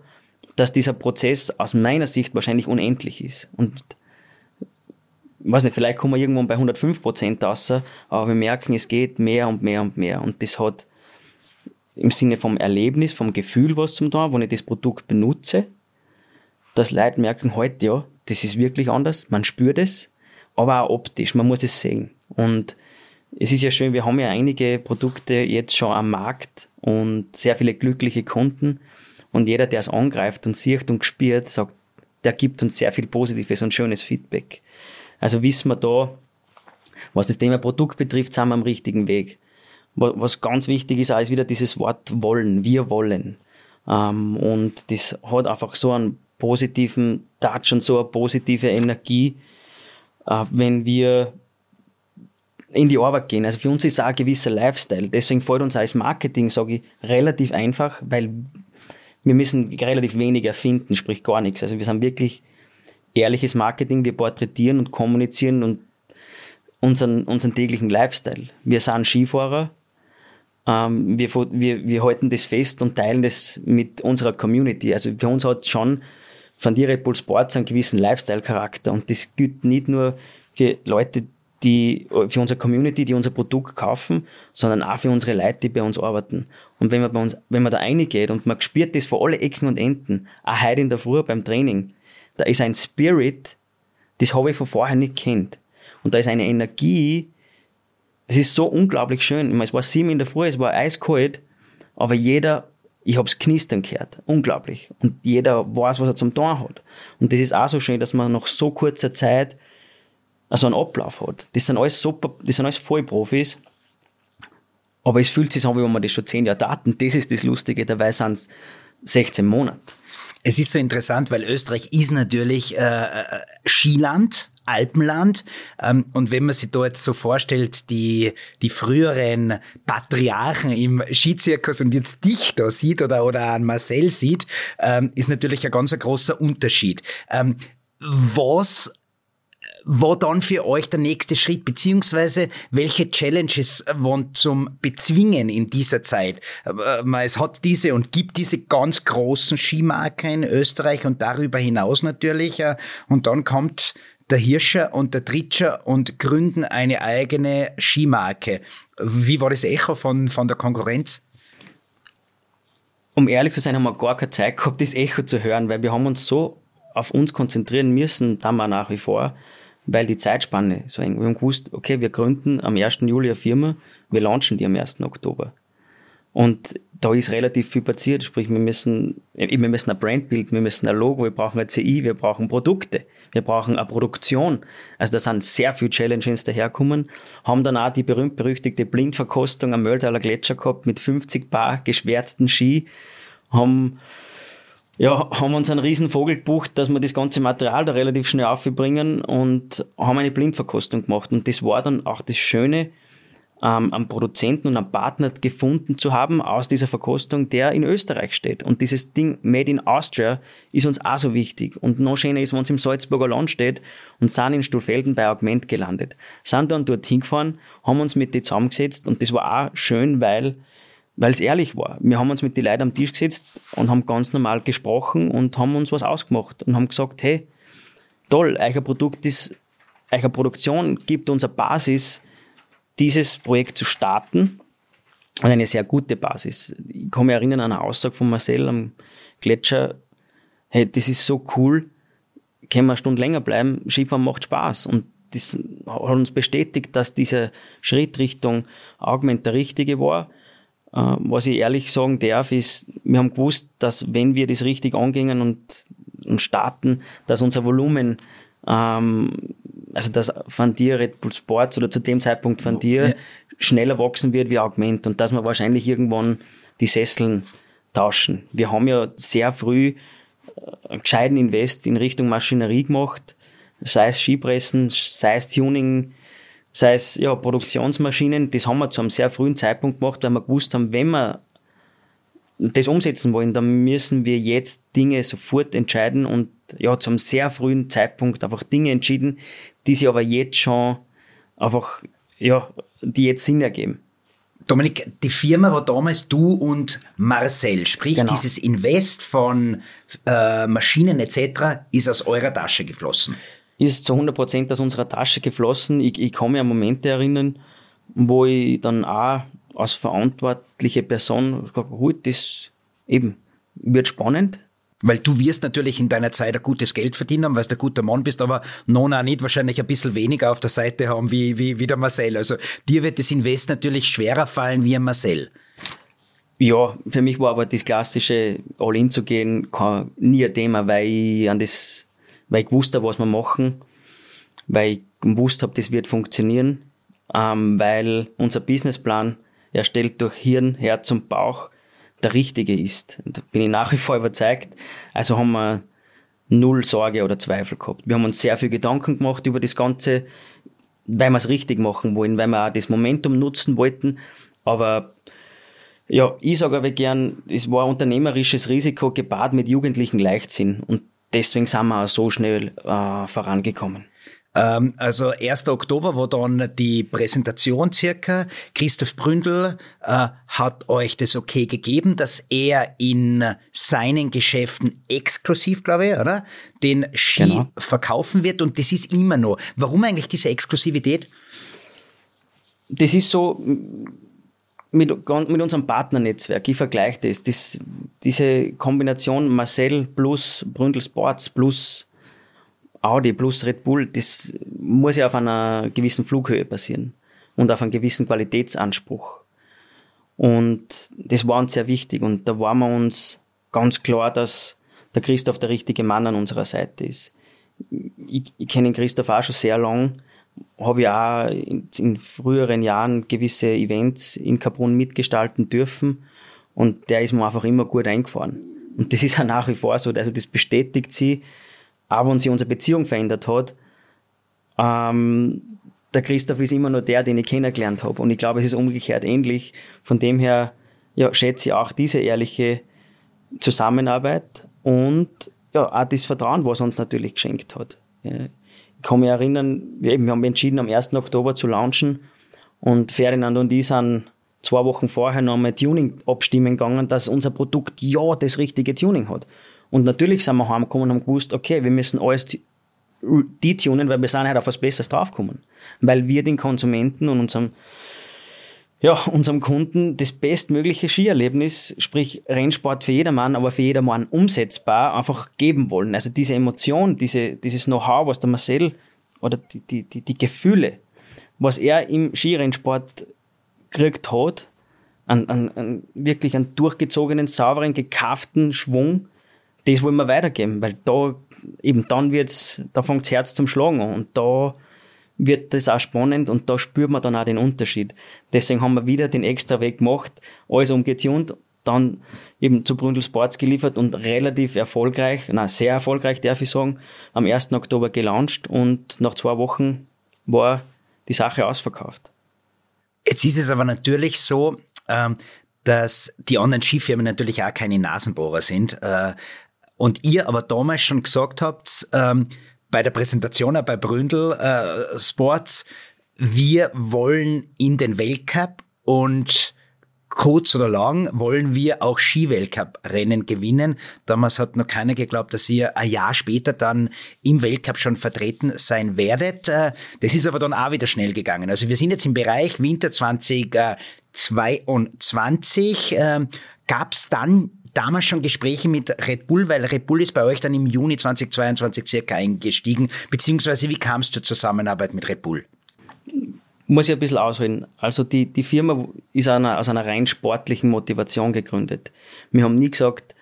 dass dieser Prozess aus meiner Sicht wahrscheinlich unendlich ist. Und weiß nicht, vielleicht kommen wir irgendwann bei 105 Prozent raus, aber wir merken, es geht mehr und mehr und mehr. Und das hat im Sinne vom Erlebnis, vom Gefühl was zum tun, wenn ich das Produkt benutze, dass Leute merken, heute halt, ja, das ist wirklich anders, man spürt es, aber auch optisch, man muss es sehen. Und es ist ja schön, wir haben ja einige Produkte jetzt schon am Markt und sehr viele glückliche Kunden. Und jeder, der es angreift und sieht und spürt, sagt, der gibt uns sehr viel positives und schönes Feedback. Also wissen wir da, was das Thema Produkt betrifft, sind wir am richtigen Weg. Was ganz wichtig ist, auch ist wieder dieses Wort wollen. Wir wollen. Ähm, und das hat einfach so einen positiven Touch und so eine positive Energie, äh, wenn wir in die Arbeit gehen. Also für uns ist auch ein gewisser Lifestyle. Deswegen fällt uns als Marketing, sage ich, relativ einfach, weil wir müssen relativ wenig erfinden, sprich gar nichts. Also wir sind wirklich ehrliches Marketing, wir porträtieren und kommunizieren und unseren, unseren täglichen Lifestyle. Wir sind Skifahrer, ähm, wir, wir, wir halten das fest und teilen das mit unserer Community. Also für uns hat schon von Bull Sports einen gewissen Lifestyle-Charakter und das gilt nicht nur für Leute, die, für unsere Community, die unser Produkt kaufen, sondern auch für unsere Leute, die bei uns arbeiten. Und wenn man bei uns, wenn man da reingeht und man spürt das vor alle Ecken und Enden, auch heute in der Früh beim Training, da ist ein Spirit, das habe ich von vorher nicht kennt. Und da ist eine Energie, es ist so unglaublich schön. Ich meine, es war sieben in der Früh, es war eiskalt, aber jeder, ich hab's knistern gehört. Unglaublich. Und jeder weiß, was er zum Tun hat. Und das ist auch so schön, dass man nach so kurzer Zeit also einen Ablauf hat. Das sind alles super, das sind alles Vollprofis. Aber es fühlt sich an, wie wenn man das schon zehn Jahre daten. Das ist das Lustige, dabei sind es 16 Monate. Es ist so interessant, weil Österreich ist natürlich äh, Skiland, Alpenland. Ähm, und wenn man sich da jetzt so vorstellt, die, die früheren Patriarchen im Skizirkus und jetzt dich da sieht oder, oder an Marcel sieht, ähm, ist natürlich ein ganz großer Unterschied. Ähm, was war dann für euch der nächste Schritt, beziehungsweise welche Challenges waren zum Bezwingen in dieser Zeit? Äh, es hat diese und gibt diese ganz großen Skimarken in Österreich und darüber hinaus natürlich. Äh, und dann kommt der Hirscher und der Tritscher und gründen eine eigene Skimarke. Wie war das Echo von, von der Konkurrenz? Um ehrlich zu sein, haben wir gar keine Zeit gehabt, das Echo zu hören, weil wir haben uns so auf uns konzentrieren müssen, da wir nach wie vor, weil die Zeitspanne so eng. Wir haben gewusst, okay, wir gründen am 1. Juli eine Firma, wir launchen die am 1. Oktober. Und da ist relativ viel passiert. Sprich, wir müssen, wir müssen ein Brand bilden, wir müssen ein Logo, wir brauchen ein CI, wir brauchen Produkte, wir brauchen eine Produktion. Also da sind sehr viele Challenges daherkommen. Haben dann auch die berühmt-berüchtigte Blindverkostung am Mölltaler Gletscher gehabt mit 50 Paar geschwärzten Ski. Haben ja, haben uns einen riesen Vogel gebucht, dass wir das ganze Material da relativ schnell aufbringen und haben eine Blindverkostung gemacht. Und das war dann auch das Schöne, ähm, einen Produzenten und einen Partner gefunden zu haben aus dieser Verkostung, der in Österreich steht. Und dieses Ding Made in Austria ist uns auch so wichtig. Und noch schöner ist, wenn es im Salzburger Land steht und sind in Stuhlfelden bei Augment gelandet. Sind dann dort hingefahren, haben uns mit denen zusammengesetzt und das war auch schön, weil weil es ehrlich war. Wir haben uns mit den Leuten am Tisch gesetzt und haben ganz normal gesprochen und haben uns was ausgemacht und haben gesagt, hey, toll, euer Produkt ist, eure Produktion gibt uns eine Basis, dieses Projekt zu starten und eine sehr gute Basis. Ich kann mich erinnern an eine Aussage von Marcel am Gletscher, hey, das ist so cool, können wir eine Stunde länger bleiben, Skifahren macht Spaß und das hat uns bestätigt, dass dieser Schritt Richtung Augment der richtige war was ich ehrlich sagen darf, ist, wir haben gewusst, dass wenn wir das richtig angehen und, und starten, dass unser Volumen, ähm, also das von dir Red Bull Sports oder zu dem Zeitpunkt von dir ja. schneller wachsen wird wie Augment und dass wir wahrscheinlich irgendwann die Sesseln tauschen. Wir haben ja sehr früh äh, einen gescheiten Invest in Richtung Maschinerie gemacht, sei es Skipressen, sei es Tuning, sei es ja, Produktionsmaschinen, das haben wir zu einem sehr frühen Zeitpunkt gemacht, weil wir gewusst haben, wenn wir das umsetzen wollen, dann müssen wir jetzt Dinge sofort entscheiden und ja, zu einem sehr frühen Zeitpunkt einfach Dinge entschieden, die sich aber jetzt schon einfach, ja, die jetzt Sinn ergeben. Dominik, die Firma war damals du und Marcel, sprich genau. dieses Invest von äh, Maschinen etc. ist aus eurer Tasche geflossen ist zu 100 Prozent aus unserer Tasche geflossen. Ich, ich kann mich an Momente erinnern, wo ich dann auch als verantwortliche Person gesagt habe, das eben wird spannend. Weil du wirst natürlich in deiner Zeit ein gutes Geld verdienen, weil du ein guter Mann bist, aber Nona nicht wahrscheinlich ein bisschen weniger auf der Seite haben wie, wie, wie der Marcel. Also dir wird das Invest natürlich schwerer fallen wie ein Marcel. Ja, für mich war aber das klassische All-In zu gehen nie ein Thema, weil ich an das weil ich gewusst habe, was wir machen, weil ich gewusst habe, das wird funktionieren, ähm, weil unser Businessplan erstellt durch Hirn, Herz und Bauch der richtige ist. Da bin ich nach wie vor überzeugt. Also haben wir null Sorge oder Zweifel gehabt. Wir haben uns sehr viel Gedanken gemacht über das Ganze, weil wir es richtig machen wollen, weil wir auch das Momentum nutzen wollten. Aber ja, ich sage aber gern, es war unternehmerisches Risiko gepaart mit jugendlichen Leichtsinn. Und deswegen sind wir auch so schnell äh, vorangekommen. Ähm, also 1. Oktober war dann die Präsentation circa. Christoph Bründel äh, hat euch das okay gegeben, dass er in seinen Geschäften exklusiv, glaube ich, oder? Den Ski genau. verkaufen wird und das ist immer noch. Warum eigentlich diese Exklusivität? Das ist so, mit, mit unserem Partnernetzwerk, ich vergleiche das, das, diese Kombination Marcel plus Bründel Sports plus Audi plus Red Bull, das muss ja auf einer gewissen Flughöhe passieren und auf einem gewissen Qualitätsanspruch. Und das war uns sehr wichtig und da waren wir uns ganz klar, dass der Christoph der richtige Mann an unserer Seite ist. Ich, ich kenne Christoph auch schon sehr lang habe ich auch in, in, früheren Jahren gewisse Events in Kaprun mitgestalten dürfen und der ist mir einfach immer gut eingefahren. Und das ist auch nach wie vor so. Also das bestätigt sie, auch wenn sie unsere Beziehung verändert hat. Ähm, der Christoph ist immer nur der, den ich kennengelernt habe. Und ich glaube, es ist umgekehrt ähnlich. Von dem her ja, schätze ich auch diese ehrliche Zusammenarbeit und ja, auch das Vertrauen, was er uns natürlich geschenkt hat. Ja kann mich erinnern, wir, haben entschieden, am 1. Oktober zu launchen und Ferdinand und ich sind zwei Wochen vorher noch einmal Tuning abstimmen gegangen, dass unser Produkt ja das richtige Tuning hat. Und natürlich sind wir heimgekommen und haben gewusst, okay, wir müssen alles detunen, weil wir sind halt auf was Besseres draufgekommen. Weil wir den Konsumenten und unserem ja, unserem Kunden das bestmögliche Skierlebnis, sprich Rennsport für jedermann, aber für jedermann umsetzbar, einfach geben wollen. Also diese Emotion, diese, dieses Know-how, was der Marcel oder die, die, die, die Gefühle, was er im Skirennsport gekriegt hat, einen, einen, einen wirklich einen durchgezogenen, sauberen, gekauften Schwung. Das wollen wir weitergeben, weil da eben dann wird's, da fängt das Herz zum Schlagen an und da wird das auch spannend und da spürt man dann auch den Unterschied. Deswegen haben wir wieder den extra Weg gemacht, alles umgetunt, dann eben zu Bründel Sports geliefert und relativ erfolgreich, na sehr erfolgreich darf ich sagen, am 1. Oktober gelauncht und nach zwei Wochen war die Sache ausverkauft. Jetzt ist es aber natürlich so, ähm, dass die anderen Skifirmen natürlich auch keine Nasenbohrer sind. Äh, und ihr aber damals schon gesagt habt, ähm, bei der Präsentation bei Bründel äh, Sports, wir wollen in den Weltcup und kurz oder lang wollen wir auch Ski-Weltcup-Rennen gewinnen. Damals hat noch keiner geglaubt, dass ihr ein Jahr später dann im Weltcup schon vertreten sein werdet. Äh, das ist aber dann auch wieder schnell gegangen. Also wir sind jetzt im Bereich Winter 2022. Gab es dann damals schon Gespräche mit Red Bull, weil Red Bull ist bei euch dann im Juni 2022 circa eingestiegen, beziehungsweise wie kam es zur Zusammenarbeit mit Red Bull? Muss ich ein bisschen ausholen. Also die, die Firma ist einer, aus einer rein sportlichen Motivation gegründet. Wir haben nie gesagt,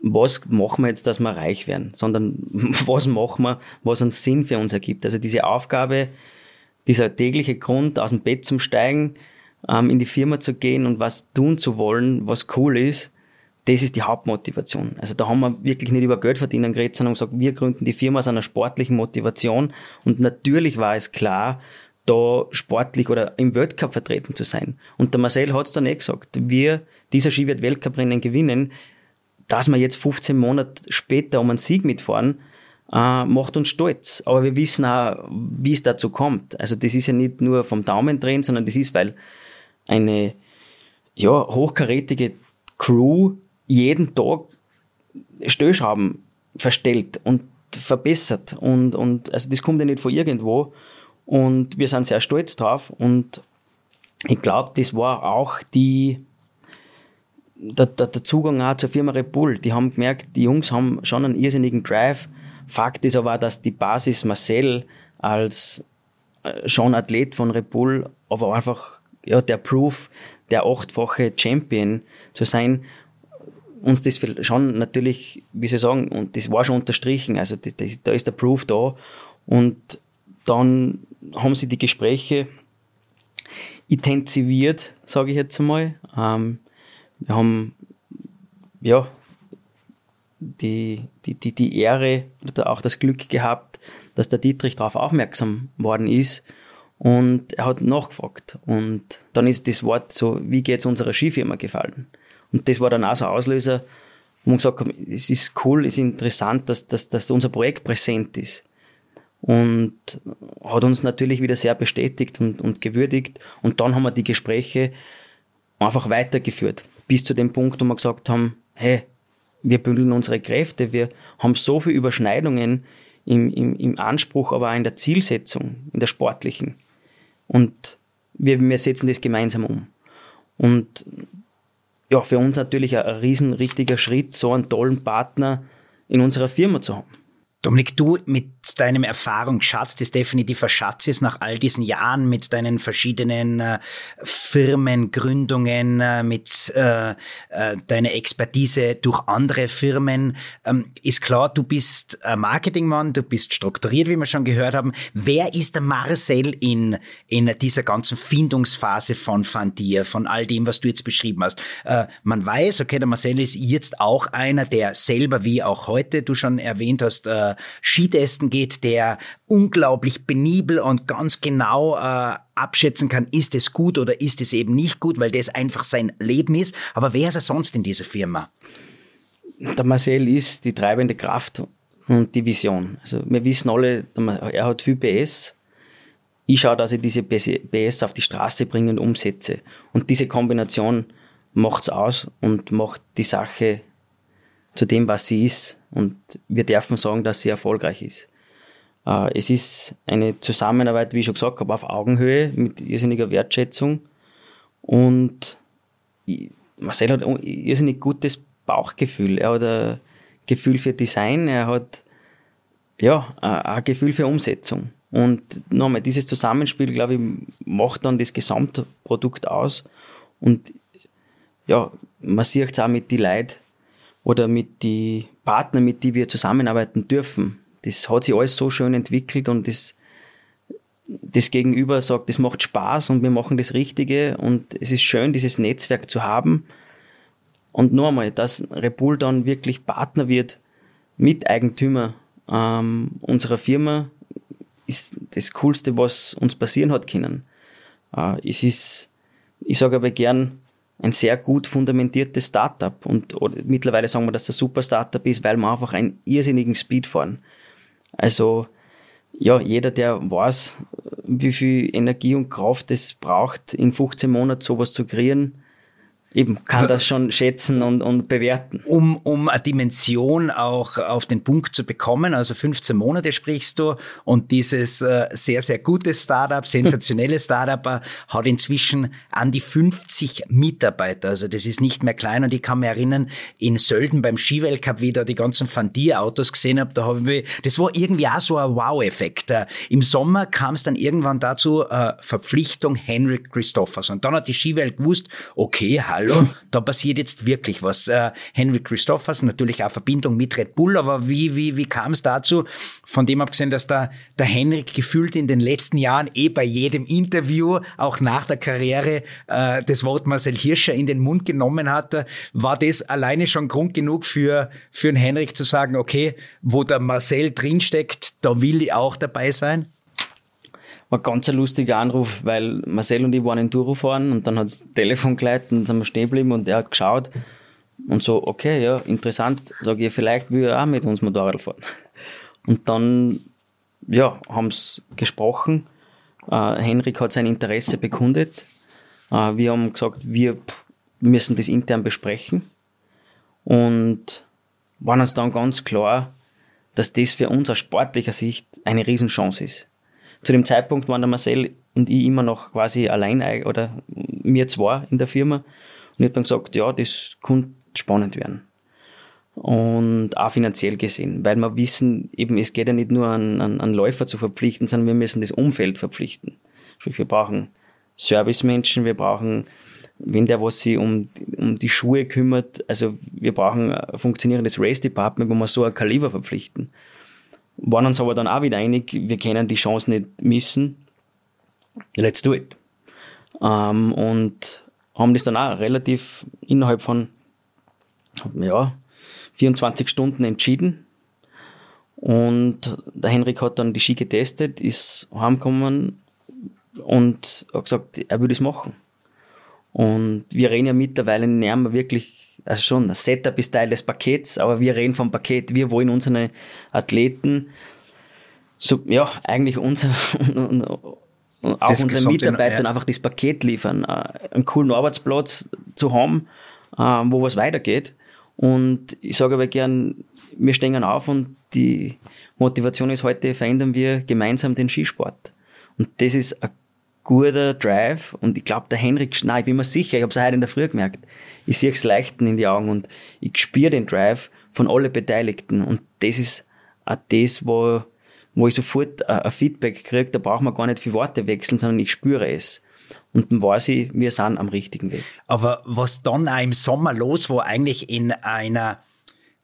was machen wir jetzt, dass wir reich werden, sondern was machen wir, was einen Sinn für uns ergibt. Also diese Aufgabe, dieser tägliche Grund, aus dem Bett zum Steigen, ähm, in die Firma zu gehen und was tun zu wollen, was cool ist, das ist die Hauptmotivation. Also da haben wir wirklich nicht über Geld verdienen geredet, sondern gesagt, wir gründen die Firma aus einer sportlichen Motivation und natürlich war es klar, da sportlich oder im Weltcup vertreten zu sein. Und der Marcel hat es dann eh gesagt, wir, dieser Ski wird Weltcuprennen gewinnen, dass wir jetzt 15 Monate später um einen Sieg mitfahren, äh, macht uns stolz. Aber wir wissen auch, wie es dazu kommt. Also das ist ja nicht nur vom Daumen drehen, sondern das ist, weil eine ja, hochkarätige Crew jeden Tag Stellschrauben verstellt und verbessert. Und, und also das kommt ja nicht von irgendwo. Und wir sind sehr stolz drauf. Und ich glaube, das war auch die, der, der, der Zugang auch zur Firma Red Bull. Die haben gemerkt, die Jungs haben schon einen irrsinnigen Drive. Fakt ist aber, dass die Basis Marcel als äh, schon Athlet von Red Bull, aber einfach ja, der Proof, der achtfache Champion zu sein uns das schon natürlich, wie soll ich sagen, und das war schon unterstrichen, also das, das, da ist der Proof da. Und dann haben sie die Gespräche intensiviert, sage ich jetzt einmal. Ähm, wir haben ja die, die, die, die Ehre oder auch das Glück gehabt, dass der Dietrich darauf aufmerksam worden ist und er hat nachgefragt. Und dann ist das Wort so, wie geht es unserer Skifirma gefallen? Und das war dann auch so ein Auslöser, wo wir gesagt haben, es ist cool, es ist interessant, dass, dass, dass unser Projekt präsent ist. Und hat uns natürlich wieder sehr bestätigt und, und gewürdigt. Und dann haben wir die Gespräche einfach weitergeführt. Bis zu dem Punkt, wo wir gesagt haben, hey, wir bündeln unsere Kräfte, wir haben so viele Überschneidungen im, im, im Anspruch, aber auch in der Zielsetzung, in der sportlichen. Und wir, wir setzen das gemeinsam um. Und ja, für uns natürlich ein, riesen richtiger Schritt, so einen tollen Partner in unserer Firma zu haben. Dominik, du mit deinem Erfahrungsschatz, das definitiv ein Schatz ist nach all diesen Jahren mit deinen verschiedenen äh, Firmen, Gründungen, äh, mit äh, äh, deiner Expertise durch andere Firmen, ähm, ist klar, du bist ein Marketingmann, du bist strukturiert, wie wir schon gehört haben. Wer ist der Marcel in, in dieser ganzen Findungsphase von Van Dir, von all dem, was du jetzt beschrieben hast? Äh, man weiß, okay, der Marcel ist jetzt auch einer, der selber, wie auch heute du schon erwähnt hast, äh, Skitesten geht, der unglaublich penibel und ganz genau äh, abschätzen kann, ist es gut oder ist es eben nicht gut, weil das einfach sein Leben ist. Aber wer ist er sonst in dieser Firma? Der Marcel ist die treibende Kraft und die Vision. Also wir wissen alle, er hat viel PS. Ich schaue, dass ich diese PS auf die Straße bringe und umsetze. Und diese Kombination macht's aus und macht die Sache zu dem, was sie ist. Und wir dürfen sagen, dass sie erfolgreich ist. Äh, es ist eine Zusammenarbeit, wie ich schon gesagt habe, auf Augenhöhe mit irrsinniger Wertschätzung. Und Marcel hat ein irrsinnig gutes Bauchgefühl. Er hat ein Gefühl für Design, er hat ja, ein Gefühl für Umsetzung. Und nochmal, dieses Zusammenspiel, glaube ich, macht dann das Gesamtprodukt aus. Und ja, man sieht es auch mit die Leuten oder mit die Partnern, mit die wir zusammenarbeiten dürfen. Das hat sich alles so schön entwickelt und das, das Gegenüber sagt, das macht Spaß und wir machen das Richtige und es ist schön, dieses Netzwerk zu haben. Und einmal, dass Repul dann wirklich Partner wird, Miteigentümer ähm, unserer Firma, ist das Coolste, was uns passieren hat können. Äh, es ist, ich sage aber gern, ein sehr gut fundamentiertes Startup und mittlerweile sagen wir, dass das super Startup ist, weil wir einfach einen irrsinnigen Speed fahren. Also ja, jeder, der weiß, wie viel Energie und Kraft es braucht, in 15 Monaten sowas zu kreieren, eben kann das schon schätzen und, und bewerten. Um, um eine Dimension auch auf den Punkt zu bekommen, also 15 Monate sprichst du und dieses äh, sehr, sehr gute Startup, sensationelle Startup äh, hat inzwischen an die 50 Mitarbeiter. Also das ist nicht mehr klein und ich kann mich erinnern, in Sölden beim Skiweltcup, wie ich da die ganzen Fandier-Autos gesehen habe, da habe ich, das war irgendwie auch so ein Wow-Effekt. Äh, Im Sommer kam es dann irgendwann dazu, äh, Verpflichtung Henrik Christophers. Und dann hat die Skiwelt gewusst, okay, hallo, hallo, da passiert jetzt wirklich was. Äh, Henry Christophers, natürlich auch Verbindung mit Red Bull, aber wie, wie, wie kam es dazu? Von dem abgesehen, dass der, der Henrik gefühlt in den letzten Jahren eh bei jedem Interview, auch nach der Karriere, äh, das Wort Marcel Hirscher in den Mund genommen hat, war das alleine schon Grund genug für, für den Henrik zu sagen, okay, wo der Marcel drinsteckt, da will ich auch dabei sein? War ganz ein lustiger Anruf, weil Marcel und ich waren in Duro fahren und dann hat das Telefon geleitet und sind wir stehen geblieben und er hat geschaut und so, okay, ja, interessant, sage ich, vielleicht will er auch mit uns Motorrad fahren. Und dann, ja, haben sie gesprochen. Äh, Henrik hat sein Interesse bekundet. Äh, wir haben gesagt, wir müssen das intern besprechen. Und waren uns dann ganz klar, dass das für uns aus sportlicher Sicht eine Riesenchance ist zu dem Zeitpunkt waren der Marcel und ich immer noch quasi allein oder mir zwei in der Firma. Und ich habe dann gesagt, ja, das könnte spannend werden. Und auch finanziell gesehen, weil wir wissen, eben, es geht ja nicht nur an, an, an Läufer zu verpflichten, sondern wir müssen das Umfeld verpflichten. Sprich, wir brauchen Servicemenschen, wir brauchen, wenn der was sich um, um die Schuhe kümmert, also wir brauchen ein funktionierendes Race Department, wo wir so ein Kaliber verpflichten waren uns aber dann auch wieder einig, wir können die Chance nicht missen. Let's do it. Ähm, und haben das dann auch relativ innerhalb von ja, 24 Stunden entschieden. Und der Henrik hat dann die Ski getestet, ist heimgekommen und hat gesagt, er würde es machen. Und wir reden ja mittlerweile nicht mehr wirklich also schon, das Setup ist Teil des Pakets, aber wir reden vom Paket, wir wollen unsere Athleten, so, ja, eigentlich unser, auch das unseren Mitarbeitern einfach das Paket liefern, äh, einen coolen Arbeitsplatz zu haben, äh, wo was weitergeht. Und ich sage aber gern, wir stehen auf und die Motivation ist heute, verändern wir gemeinsam den Skisport. Und das ist ein guter Drive und ich glaube, der Henrik, nein, ich bin mir sicher, ich habe es heute in der Früh gemerkt, ich sehe es leichten in die Augen und ich spüre den Drive von allen Beteiligten und das ist auch das, wo, wo ich sofort ein Feedback kriege, da braucht man gar nicht viel Worte wechseln, sondern ich spüre es. Und dann weiß ich, wir sind am richtigen Weg. Aber was dann auch im Sommer los war, eigentlich in einer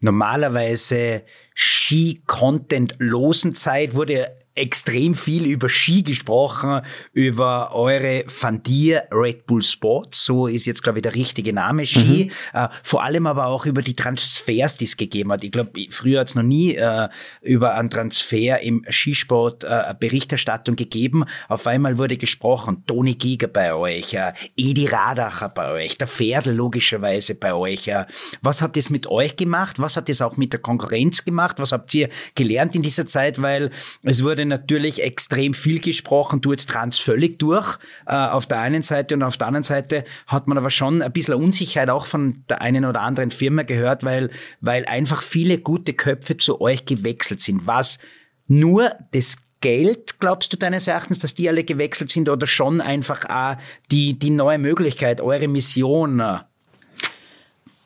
normalerweise Ski-Content-losen Zeit wurde extrem viel über Ski gesprochen, über eure Fandier Red Bull Sports, so ist jetzt, glaube ich, der richtige Name Ski. Mhm. Äh, vor allem aber auch über die Transfers, die es gegeben hat. Ich glaube, früher hat es noch nie äh, über einen Transfer im Skisport äh, Berichterstattung gegeben. Auf einmal wurde gesprochen, Toni Giger bei euch, äh, Edi Radacher bei euch, der Pferdl logischerweise bei euch. Äh, was hat das mit euch gemacht? Was hat das auch mit der Konkurrenz gemacht? Was habt ihr gelernt in dieser Zeit? Weil es wurde natürlich extrem viel gesprochen, du jetzt trans völlig durch äh, auf der einen Seite und auf der anderen Seite hat man aber schon ein bisschen Unsicherheit auch von der einen oder anderen Firma gehört, weil, weil einfach viele gute Köpfe zu euch gewechselt sind. Was nur das Geld, glaubst du deines Erachtens, dass die alle gewechselt sind oder schon einfach auch die, die neue Möglichkeit, eure Mission?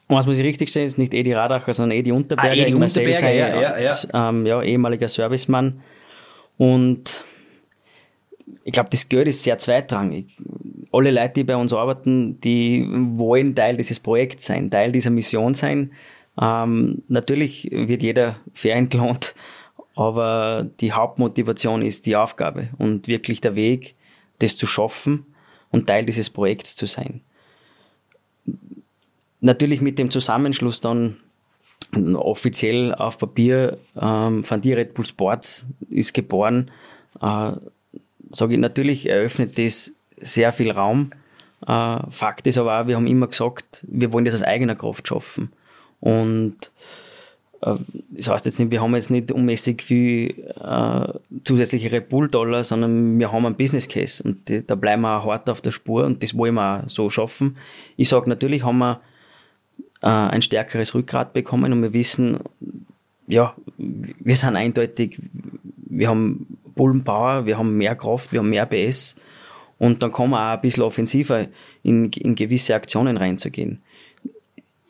Was muss ich richtig sehen, ist nicht Edi Radacher, sondern Edi Unterberger. Ah, Edi Unterberger, ja, ja, ja. Ähm, ja, ehemaliger Servicemann. Und ich glaube, das Geld ist sehr zweitrangig. alle Leute, die bei uns arbeiten, die wollen Teil dieses Projekts sein, Teil dieser Mission sein. Ähm, natürlich wird jeder fair entlohnt, aber die Hauptmotivation ist die Aufgabe und wirklich der Weg, das zu schaffen und Teil dieses Projekts zu sein. Natürlich mit dem Zusammenschluss dann offiziell auf Papier ähm, von die Red Bull Sports ist geboren, äh, sage ich, natürlich eröffnet das sehr viel Raum. Äh, Fakt ist aber auch, wir haben immer gesagt, wir wollen das aus eigener Kraft schaffen. Und äh, das heißt jetzt nicht, wir haben jetzt nicht unmäßig viel äh, zusätzliche Red Bull-Dollar, sondern wir haben einen Business Case und die, da bleiben wir auch hart auf der Spur und das wollen wir auch so schaffen. Ich sage natürlich haben wir äh, ein stärkeres Rückgrat bekommen und wir wissen, ja, wir sind eindeutig, wir haben Bullenpower, wir haben mehr Kraft, wir haben mehr PS und dann kann man auch ein bisschen offensiver in, in gewisse Aktionen reinzugehen.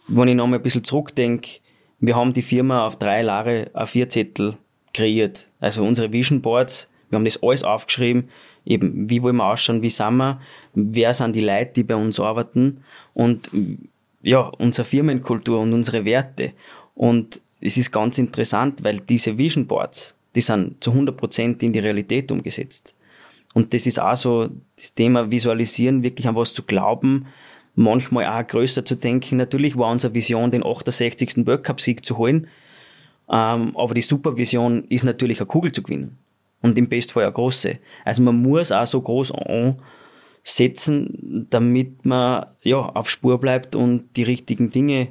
Wenn ich nochmal ein bisschen zurückdenke, wir haben die Firma auf drei Jahre A4-Zettel kreiert. Also unsere Vision Boards, wir haben das alles aufgeschrieben, eben, wie wollen wir ausschauen, wie sind wir, wer sind die Leute, die bei uns arbeiten und ja, unsere Firmenkultur und unsere Werte. Und es ist ganz interessant, weil diese Vision Boards, die sind zu 100% in die Realität umgesetzt. Und das ist auch so das Thema Visualisieren, wirklich an was zu glauben, manchmal auch größer zu denken. Natürlich war unsere Vision, den 68. Weltcup-Sieg zu holen. Ähm, aber die Supervision ist natürlich eine Kugel zu gewinnen. Und im Bestfall eine große. Also man muss auch so groß ansetzen, damit man ja, auf Spur bleibt und die richtigen Dinge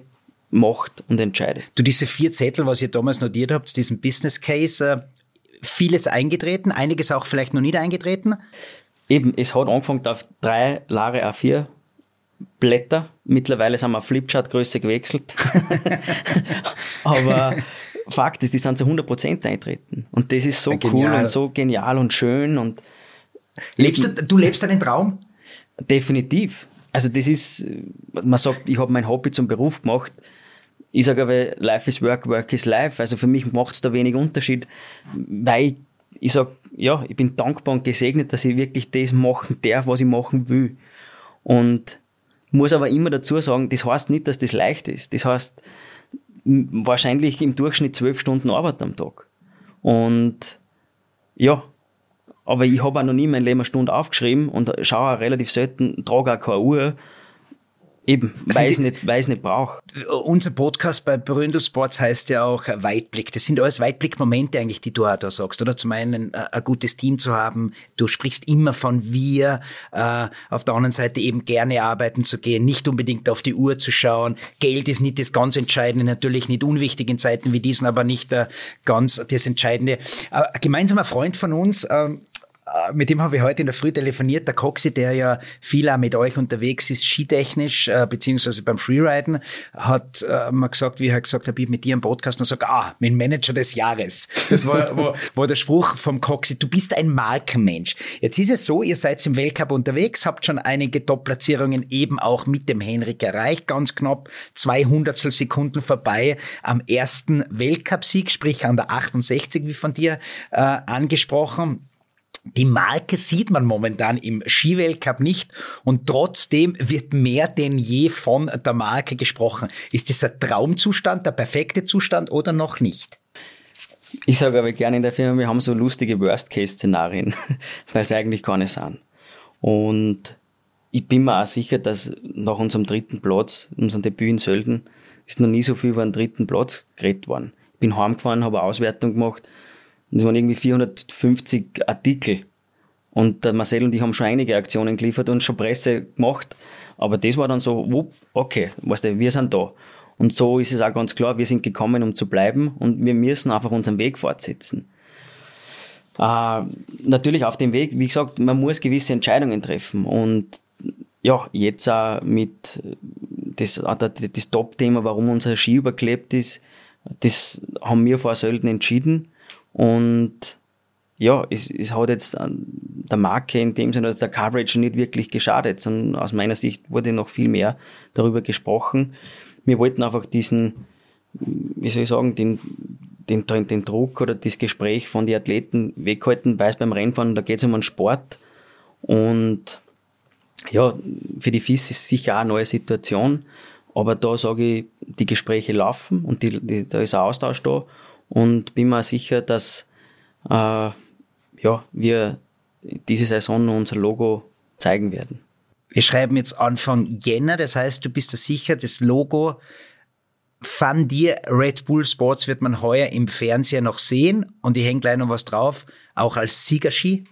macht und entscheidet. Du, diese vier Zettel, was ihr damals notiert habt, diesen Business Case, äh, vieles eingetreten, einiges auch vielleicht noch nicht eingetreten? Eben, es hat angefangen auf drei Lare A4 Blätter. Mittlerweile sind wir auf Flipchart-Größe gewechselt. Aber Fakt ist, die sind zu 100% eintreten. Und das ist so ja, cool und so genial und schön. Und lebst du, du lebst deinen Traum? Definitiv. Also das ist, man sagt, ich habe mein Hobby zum Beruf gemacht. Ich sage aber, Life is Work, Work is Life. Also für mich macht es da wenig Unterschied, weil ich, ich sage, ja, ich bin dankbar und gesegnet, dass ich wirklich das machen darf, was ich machen will. Und muss aber immer dazu sagen, das heißt nicht, dass das leicht ist. Das heißt, wahrscheinlich im Durchschnitt zwölf Stunden Arbeit am Tag. Und ja, aber ich habe auch noch nie mein Leben eine Stunde aufgeschrieben und schaue auch relativ selten, trage auch keine Uhr Eben, weil es nicht, weil nicht braucht. Unser Podcast bei Bründel Sports heißt ja auch Weitblick. Das sind alles Weitblickmomente eigentlich, die du auch da sagst, oder? Zum einen äh, ein gutes Team zu haben. Du sprichst immer von wir. Äh, auf der anderen Seite eben gerne arbeiten zu gehen, nicht unbedingt auf die Uhr zu schauen. Geld ist nicht das ganz Entscheidende, natürlich nicht unwichtig in Zeiten wie diesen, aber nicht äh, ganz das Entscheidende. Ein gemeinsamer Freund von uns, ähm, äh, mit dem habe ich heute in der Früh telefoniert, der Coxi, der ja viel auch mit euch unterwegs ist, skitechnisch, äh, beziehungsweise beim Freeriden, hat äh, mal gesagt, wie er gesagt hat, ich mit dir im Podcast und sagt, ah, mein Manager des Jahres. Das war, war, war der Spruch vom Coxi, du bist ein Markenmensch. Jetzt ist es so, ihr seid im Weltcup unterwegs, habt schon einige Top-Platzierungen eben auch mit dem Henrik erreicht, ganz knapp 200 Sekunden vorbei am ersten Weltcup-Sieg, sprich an der 68, wie von dir äh, angesprochen. Die Marke sieht man momentan im Skiweltcup nicht und trotzdem wird mehr denn je von der Marke gesprochen. Ist das der Traumzustand, der perfekte Zustand oder noch nicht? Ich sage aber gerne in der Firma, wir haben so lustige Worst-Case-Szenarien, weil es eigentlich keine sind. Und ich bin mir auch sicher, dass nach unserem dritten Platz, unserem Debüt in Sölden, ist noch nie so viel über den dritten Platz geredet worden. Ich bin heimgefahren, habe eine Auswertung gemacht und es waren irgendwie 450 Artikel. Und der Marcel und ich haben schon einige Aktionen geliefert und schon Presse gemacht. Aber das war dann so, okay, weißt du, wir sind da. Und so ist es auch ganz klar, wir sind gekommen, um zu bleiben und wir müssen einfach unseren Weg fortsetzen. Äh, natürlich auf dem Weg, wie gesagt, man muss gewisse Entscheidungen treffen. Und ja, jetzt auch mit das, das Top-Thema, warum unser Ski überklebt ist, das haben wir vor Sölden entschieden. Und ja, es, es hat jetzt der Marke in dem Sinne, der Coverage nicht wirklich geschadet, sondern aus meiner Sicht wurde noch viel mehr darüber gesprochen. Wir wollten einfach diesen, wie soll ich sagen, den, den, den Druck oder das Gespräch von den Athleten weghalten, weil es beim Rennfahren, da geht es um einen Sport. Und ja, für die FIS ist sicher auch eine neue Situation, aber da sage ich, die Gespräche laufen und die, die, da ist ein Austausch da und bin mir sicher, dass äh, ja, wir diese Saison unser Logo zeigen werden. Wir schreiben jetzt Anfang Jänner, das heißt, du bist da sicher, das Logo von dir Red Bull Sports wird man heuer im Fernseher noch sehen und ich hänge gleich noch was drauf, auch als Siegerski.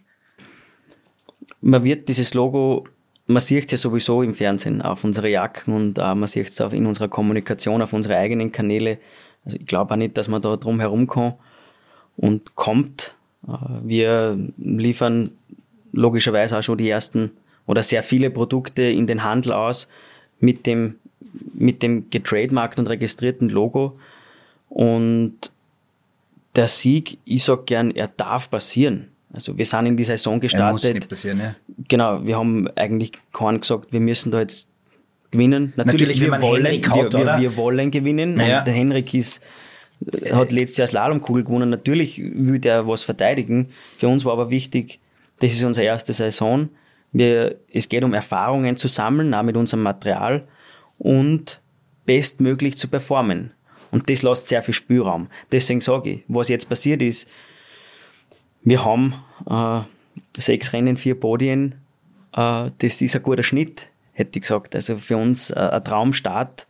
Man wird dieses Logo, man sieht es ja sowieso im Fernsehen auf unsere Jacken und äh, man sieht es auch in unserer Kommunikation auf unsere eigenen Kanäle. Also ich glaube auch nicht, dass man da drum herum kann und kommt. Äh, wir liefern logischerweise auch schon die ersten oder sehr viele Produkte in den Handel aus mit dem, mit dem getrademarkt und registrierten Logo. Und der Sieg, ich sag gern, er darf passieren. Also wir sind in die Saison gestartet. Er muss nicht passieren, ja. Genau, wir haben eigentlich keinen gesagt, wir müssen da jetzt gewinnen. Natürlich, Natürlich wir, wollen, hat, wir, wir, wir, wollen gewinnen. Ja. Und der Henrik ist, hat letztes Jahr Slalomkugel gewonnen. Natürlich will der was verteidigen. Für uns war aber wichtig, das ist unsere erste Saison. Wir, es geht um Erfahrungen zu sammeln, auch mit unserem Material und bestmöglich zu performen. Und das lässt sehr viel Spielraum. Deswegen sage ich, was jetzt passiert ist, wir haben äh, sechs Rennen, vier Podien. Äh, das ist ein guter Schnitt, hätte ich gesagt. Also für uns äh, ein Traumstart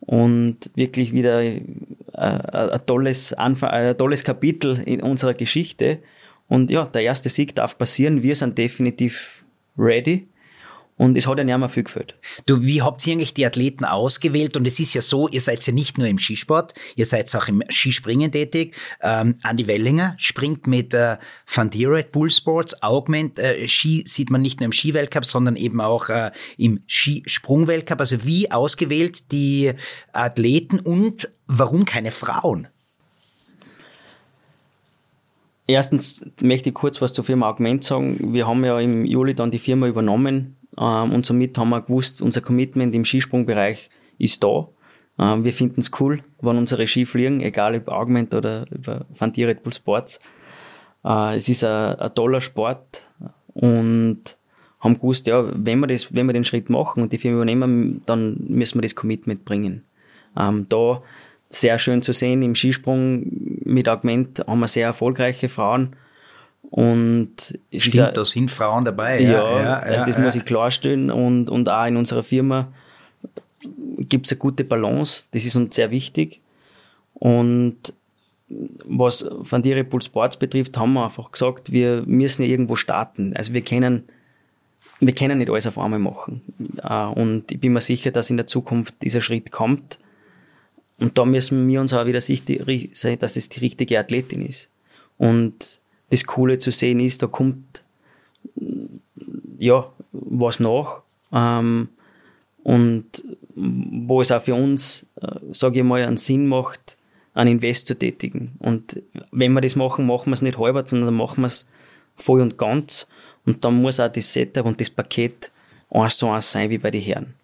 und wirklich wieder äh, ein, tolles Anfang, ein tolles Kapitel in unserer Geschichte. Und ja, der erste Sieg darf passieren. Wir sind definitiv ready. Und es hat ja nicht mehr viel gefällt. Du, wie habt ihr eigentlich die Athleten ausgewählt? Und es ist ja so, ihr seid ja nicht nur im Skisport, ihr seid auch im Skispringen tätig. Ähm, Andi Wellinger springt mit äh, Van Dier Red Bull Sports, Augment äh, Ski sieht man nicht nur im Skiweltcup, sondern eben auch äh, im Skisprungweltcup. Also wie ausgewählt die Athleten und warum keine Frauen? Erstens möchte ich kurz was zur Firma Augment sagen. Wir haben ja im Juli dann die Firma übernommen und somit haben wir gewusst, unser Commitment im Skisprungbereich ist da. Ähm, wir finden es cool, wenn unsere Ski fliegen, egal ob Augment oder über Fanti Red Bull Sports. Äh, es ist ein, ein toller Sport und haben gewusst, ja, wenn wir das, wenn wir den Schritt machen und die Firma übernehmen, dann müssen wir das Commitment bringen. Ähm, da sehr schön zu sehen. Im Skisprung mit Augment haben wir sehr erfolgreiche Frauen. Und es Stimmt, ist da sind Frauen dabei. Ja, ja, ja also das ja. muss ich klarstellen. Und, und auch in unserer Firma gibt es eine gute Balance. Das ist uns sehr wichtig. Und was Van Dire Pool Sports betrifft, haben wir einfach gesagt, wir müssen ja irgendwo starten. Also wir können, wir können nicht alles auf einmal machen. Äh, und ich bin mir sicher, dass in der Zukunft dieser Schritt kommt. Und da müssen wir uns auch wieder sicher sein, dass es die richtige Athletin ist. Und das Coole zu sehen ist, da kommt ja was nach. Ähm, und wo es auch für uns, äh, sage ich mal, einen Sinn macht, einen Invest zu tätigen. Und wenn wir das machen, machen wir es nicht halber, sondern machen wir es voll und ganz. Und dann muss auch das Setup und das Paket eins zu eins sein wie bei den Herren.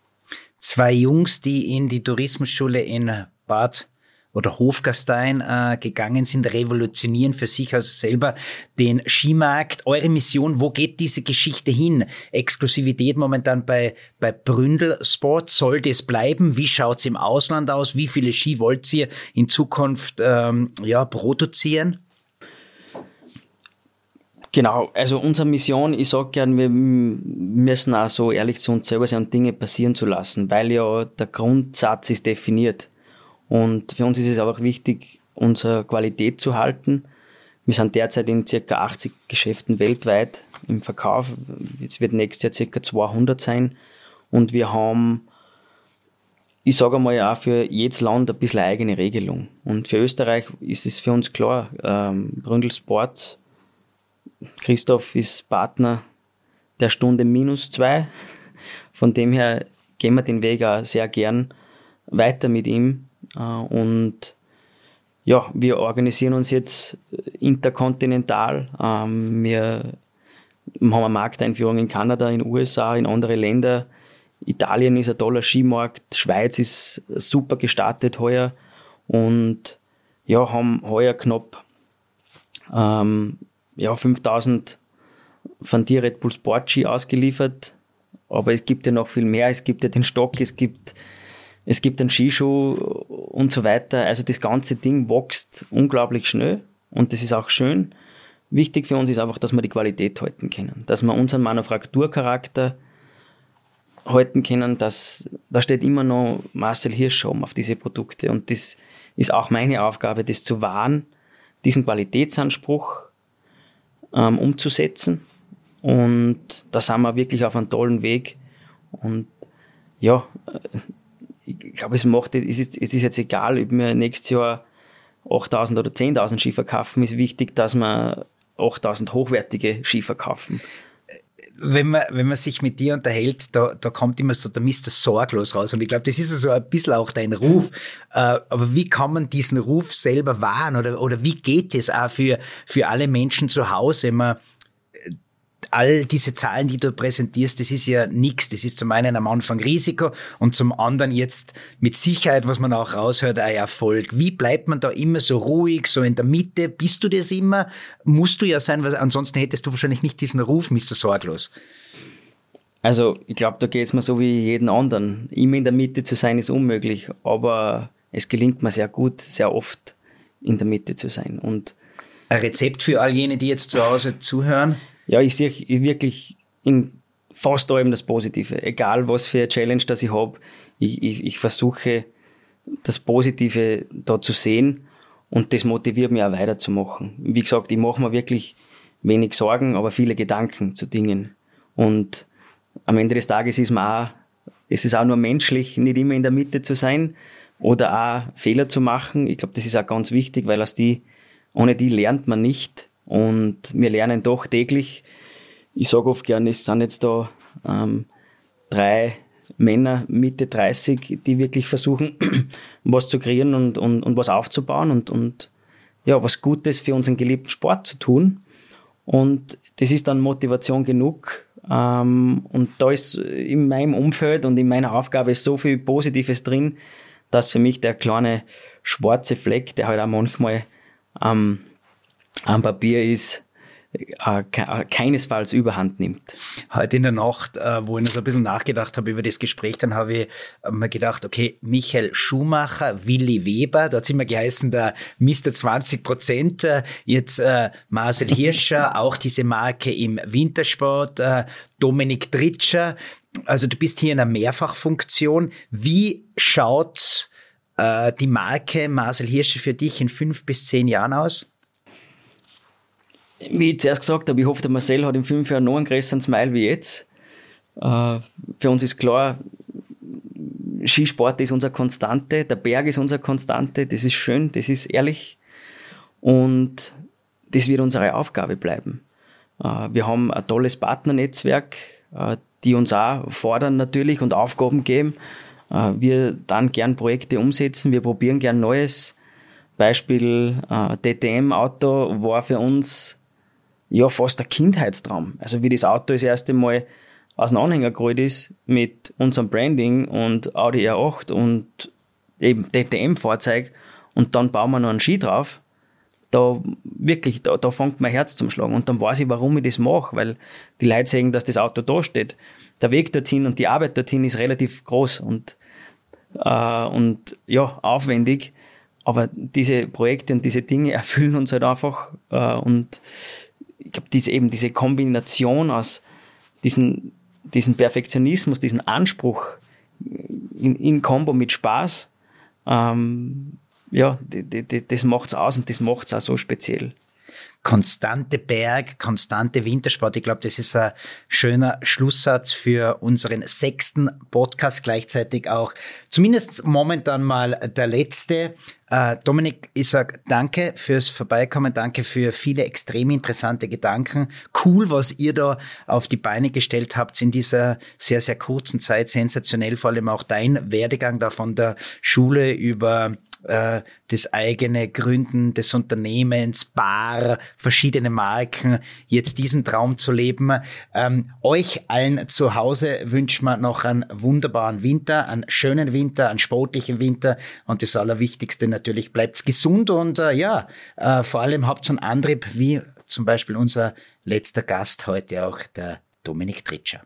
Zwei Jungs, die in die Tourismusschule in Bad oder Hofgastein äh, gegangen sind, revolutionieren für sich also selber den Skimarkt. Eure Mission, wo geht diese Geschichte hin? Exklusivität momentan bei, bei Bründel Sport, sollte es bleiben? Wie schaut's im Ausland aus? Wie viele Ski wollt ihr in Zukunft ähm, ja, produzieren? Genau, also unsere Mission, ich sage gern, wir müssen auch so ehrlich zu uns selber sein und Dinge passieren zu lassen, weil ja der Grundsatz ist definiert. Und für uns ist es auch wichtig, unsere Qualität zu halten. Wir sind derzeit in circa 80 Geschäften weltweit im Verkauf. Es wird nächstes Jahr circa 200 sein. Und wir haben, ich sage einmal, auch für jedes Land ein bisschen eigene Regelung. Und für Österreich ist es für uns klar, ähm, Bründel Sports, Christoph ist Partner der Stunde minus zwei. Von dem her gehen wir den Weg auch sehr gern weiter mit ihm. Äh, und ja, wir organisieren uns jetzt interkontinental. Ähm, wir haben eine Markteinführung in Kanada, in den USA, in andere Länder. Italien ist ein toller Skimarkt, Schweiz ist super gestartet heuer und ja, haben heuer knapp ähm, ja, 5000 von dir Red Bull Sport Ski ausgeliefert aber es gibt ja noch viel mehr. Es gibt ja den Stock, es gibt, es gibt den Skischuh und so weiter. Also das ganze Ding wächst unglaublich schnell und das ist auch schön. Wichtig für uns ist einfach, dass wir die Qualität halten können, dass wir unseren Manufakturcharakter halten können, dass da steht immer noch Marcel Hirsch auf diese Produkte und das ist auch meine Aufgabe, das zu wahren, diesen Qualitätsanspruch ähm, umzusetzen und da sind wir wirklich auf einem tollen Weg und ja, ich glaube, es macht, es ist, es ist jetzt egal, ob wir nächstes Jahr 8000 oder 10.000 Ski verkaufen, ist wichtig, dass wir 8000 hochwertige Ski verkaufen wenn man, wenn man sich mit dir unterhält, da, da kommt immer so der Mr. Sorglos raus. Und ich glaube, das ist so ein bisschen auch dein Ruf. Äh, aber wie kann man diesen Ruf selber wahren? Oder, oder wie geht es auch für, für alle Menschen zu Hause, wenn man all diese Zahlen, die du präsentierst, das ist ja nichts. Das ist zum einen am Anfang Risiko und zum anderen jetzt mit Sicherheit, was man auch raushört, ein Erfolg. Wie bleibt man da immer so ruhig, so in der Mitte? Bist du das immer? Musst du ja sein, weil ansonsten hättest du wahrscheinlich nicht diesen Ruf, Mr. Sorglos. Also, ich glaube, da geht es mir so wie jeden anderen. Immer in der Mitte zu sein ist unmöglich, aber es gelingt mir sehr gut, sehr oft in der Mitte zu sein. Und ein Rezept für all jene, die jetzt zu Hause zuhören? Ja, ich sehe wirklich in fast allem das Positive. Egal was für eine Challenge das ich habe, ich, ich, ich versuche das Positive da zu sehen und das motiviert mich auch weiterzumachen. Wie gesagt, ich mache mir wirklich wenig Sorgen, aber viele Gedanken zu Dingen. Und am Ende des Tages ist man auch, es ist auch nur menschlich, nicht immer in der Mitte zu sein oder auch Fehler zu machen. Ich glaube, das ist auch ganz wichtig, weil aus die, ohne die lernt man nicht. Und wir lernen doch täglich. Ich sage oft gern, es sind jetzt da ähm, drei Männer Mitte 30, die wirklich versuchen, was zu kreieren und, und, und was aufzubauen und, und ja, was Gutes für unseren geliebten Sport zu tun. Und das ist dann Motivation genug. Ähm, und da ist in meinem Umfeld und in meiner Aufgabe so viel Positives drin, dass für mich der kleine schwarze Fleck, der halt auch manchmal ähm, am Papier ist, äh, keinesfalls überhand nimmt. Heute in der Nacht, äh, wo ich noch so ein bisschen nachgedacht habe über das Gespräch, dann habe ich mir gedacht, okay, Michael Schumacher, Willi Weber, da hat es immer geheißen, der Mr. 20 Prozent, äh, jetzt äh, Marcel Hirscher, auch diese Marke im Wintersport, äh, Dominik Tritscher, also du bist hier in einer Mehrfachfunktion. Wie schaut äh, die Marke Marcel Hirscher für dich in fünf bis zehn Jahren aus? Wie ich zuerst gesagt habe, ich hoffe, der Marcel hat in fünf Jahren noch einen größeren Smile wie jetzt. Äh, für uns ist klar, Skisport ist unsere Konstante, der Berg ist unsere Konstante, das ist schön, das ist ehrlich und das wird unsere Aufgabe bleiben. Äh, wir haben ein tolles Partnernetzwerk, äh, die uns auch fordern natürlich und Aufgaben geben. Wir dann gern Projekte umsetzen, wir probieren gern Neues. Beispiel DTM-Auto war für uns ja fast ein Kindheitstraum. Also wie das Auto das erste Mal aus dem Anhänger gerollt ist mit unserem Branding und Audi R8 und eben DTM-Fahrzeug und dann bauen wir noch einen Ski drauf, da wirklich, da, da fängt mein Herz zum Schlagen und dann weiß ich, warum ich das mache, weil die Leute sehen, dass das Auto da steht. Der Weg dorthin und die Arbeit dorthin ist relativ groß und, äh, und ja, aufwendig, aber diese Projekte und diese Dinge erfüllen uns halt einfach äh, und ich glaube, diese eben diese Kombination aus diesen, diesen Perfektionismus, diesen Anspruch in, in Kombo mit Spaß, ähm, ja, das macht's aus und das macht's auch so speziell konstante Berg, konstante Wintersport. Ich glaube, das ist ein schöner Schlusssatz für unseren sechsten Podcast, gleichzeitig auch zumindest momentan mal der letzte. Äh, Dominik, ich sag danke fürs Vorbeikommen, danke für viele extrem interessante Gedanken. Cool, was ihr da auf die Beine gestellt habt in dieser sehr, sehr kurzen Zeit. Sensationell, vor allem auch dein Werdegang da von der Schule über äh, das eigene Gründen des Unternehmens, Bar, verschiedene Marken, jetzt diesen Traum zu leben. Ähm, euch allen zu Hause wünschen wir noch einen wunderbaren Winter, einen schönen Winter, einen sportlichen Winter und das Allerwichtigste natürlich, bleibt gesund und äh, ja, äh, vor allem habt einen Antrieb, wie zum Beispiel unser letzter Gast heute auch, der Dominik Tritscher.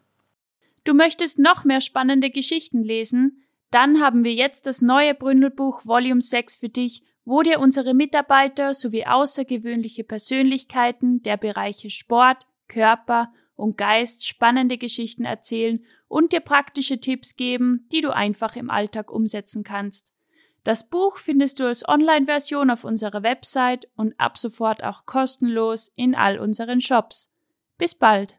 Du möchtest noch mehr spannende Geschichten lesen? Dann haben wir jetzt das neue Bründelbuch Volume 6 für dich, wo dir unsere Mitarbeiter sowie außergewöhnliche Persönlichkeiten der Bereiche Sport, Körper und Geist spannende Geschichten erzählen und dir praktische Tipps geben, die du einfach im Alltag umsetzen kannst. Das Buch findest du als Online-Version auf unserer Website und ab sofort auch kostenlos in all unseren Shops. Bis bald!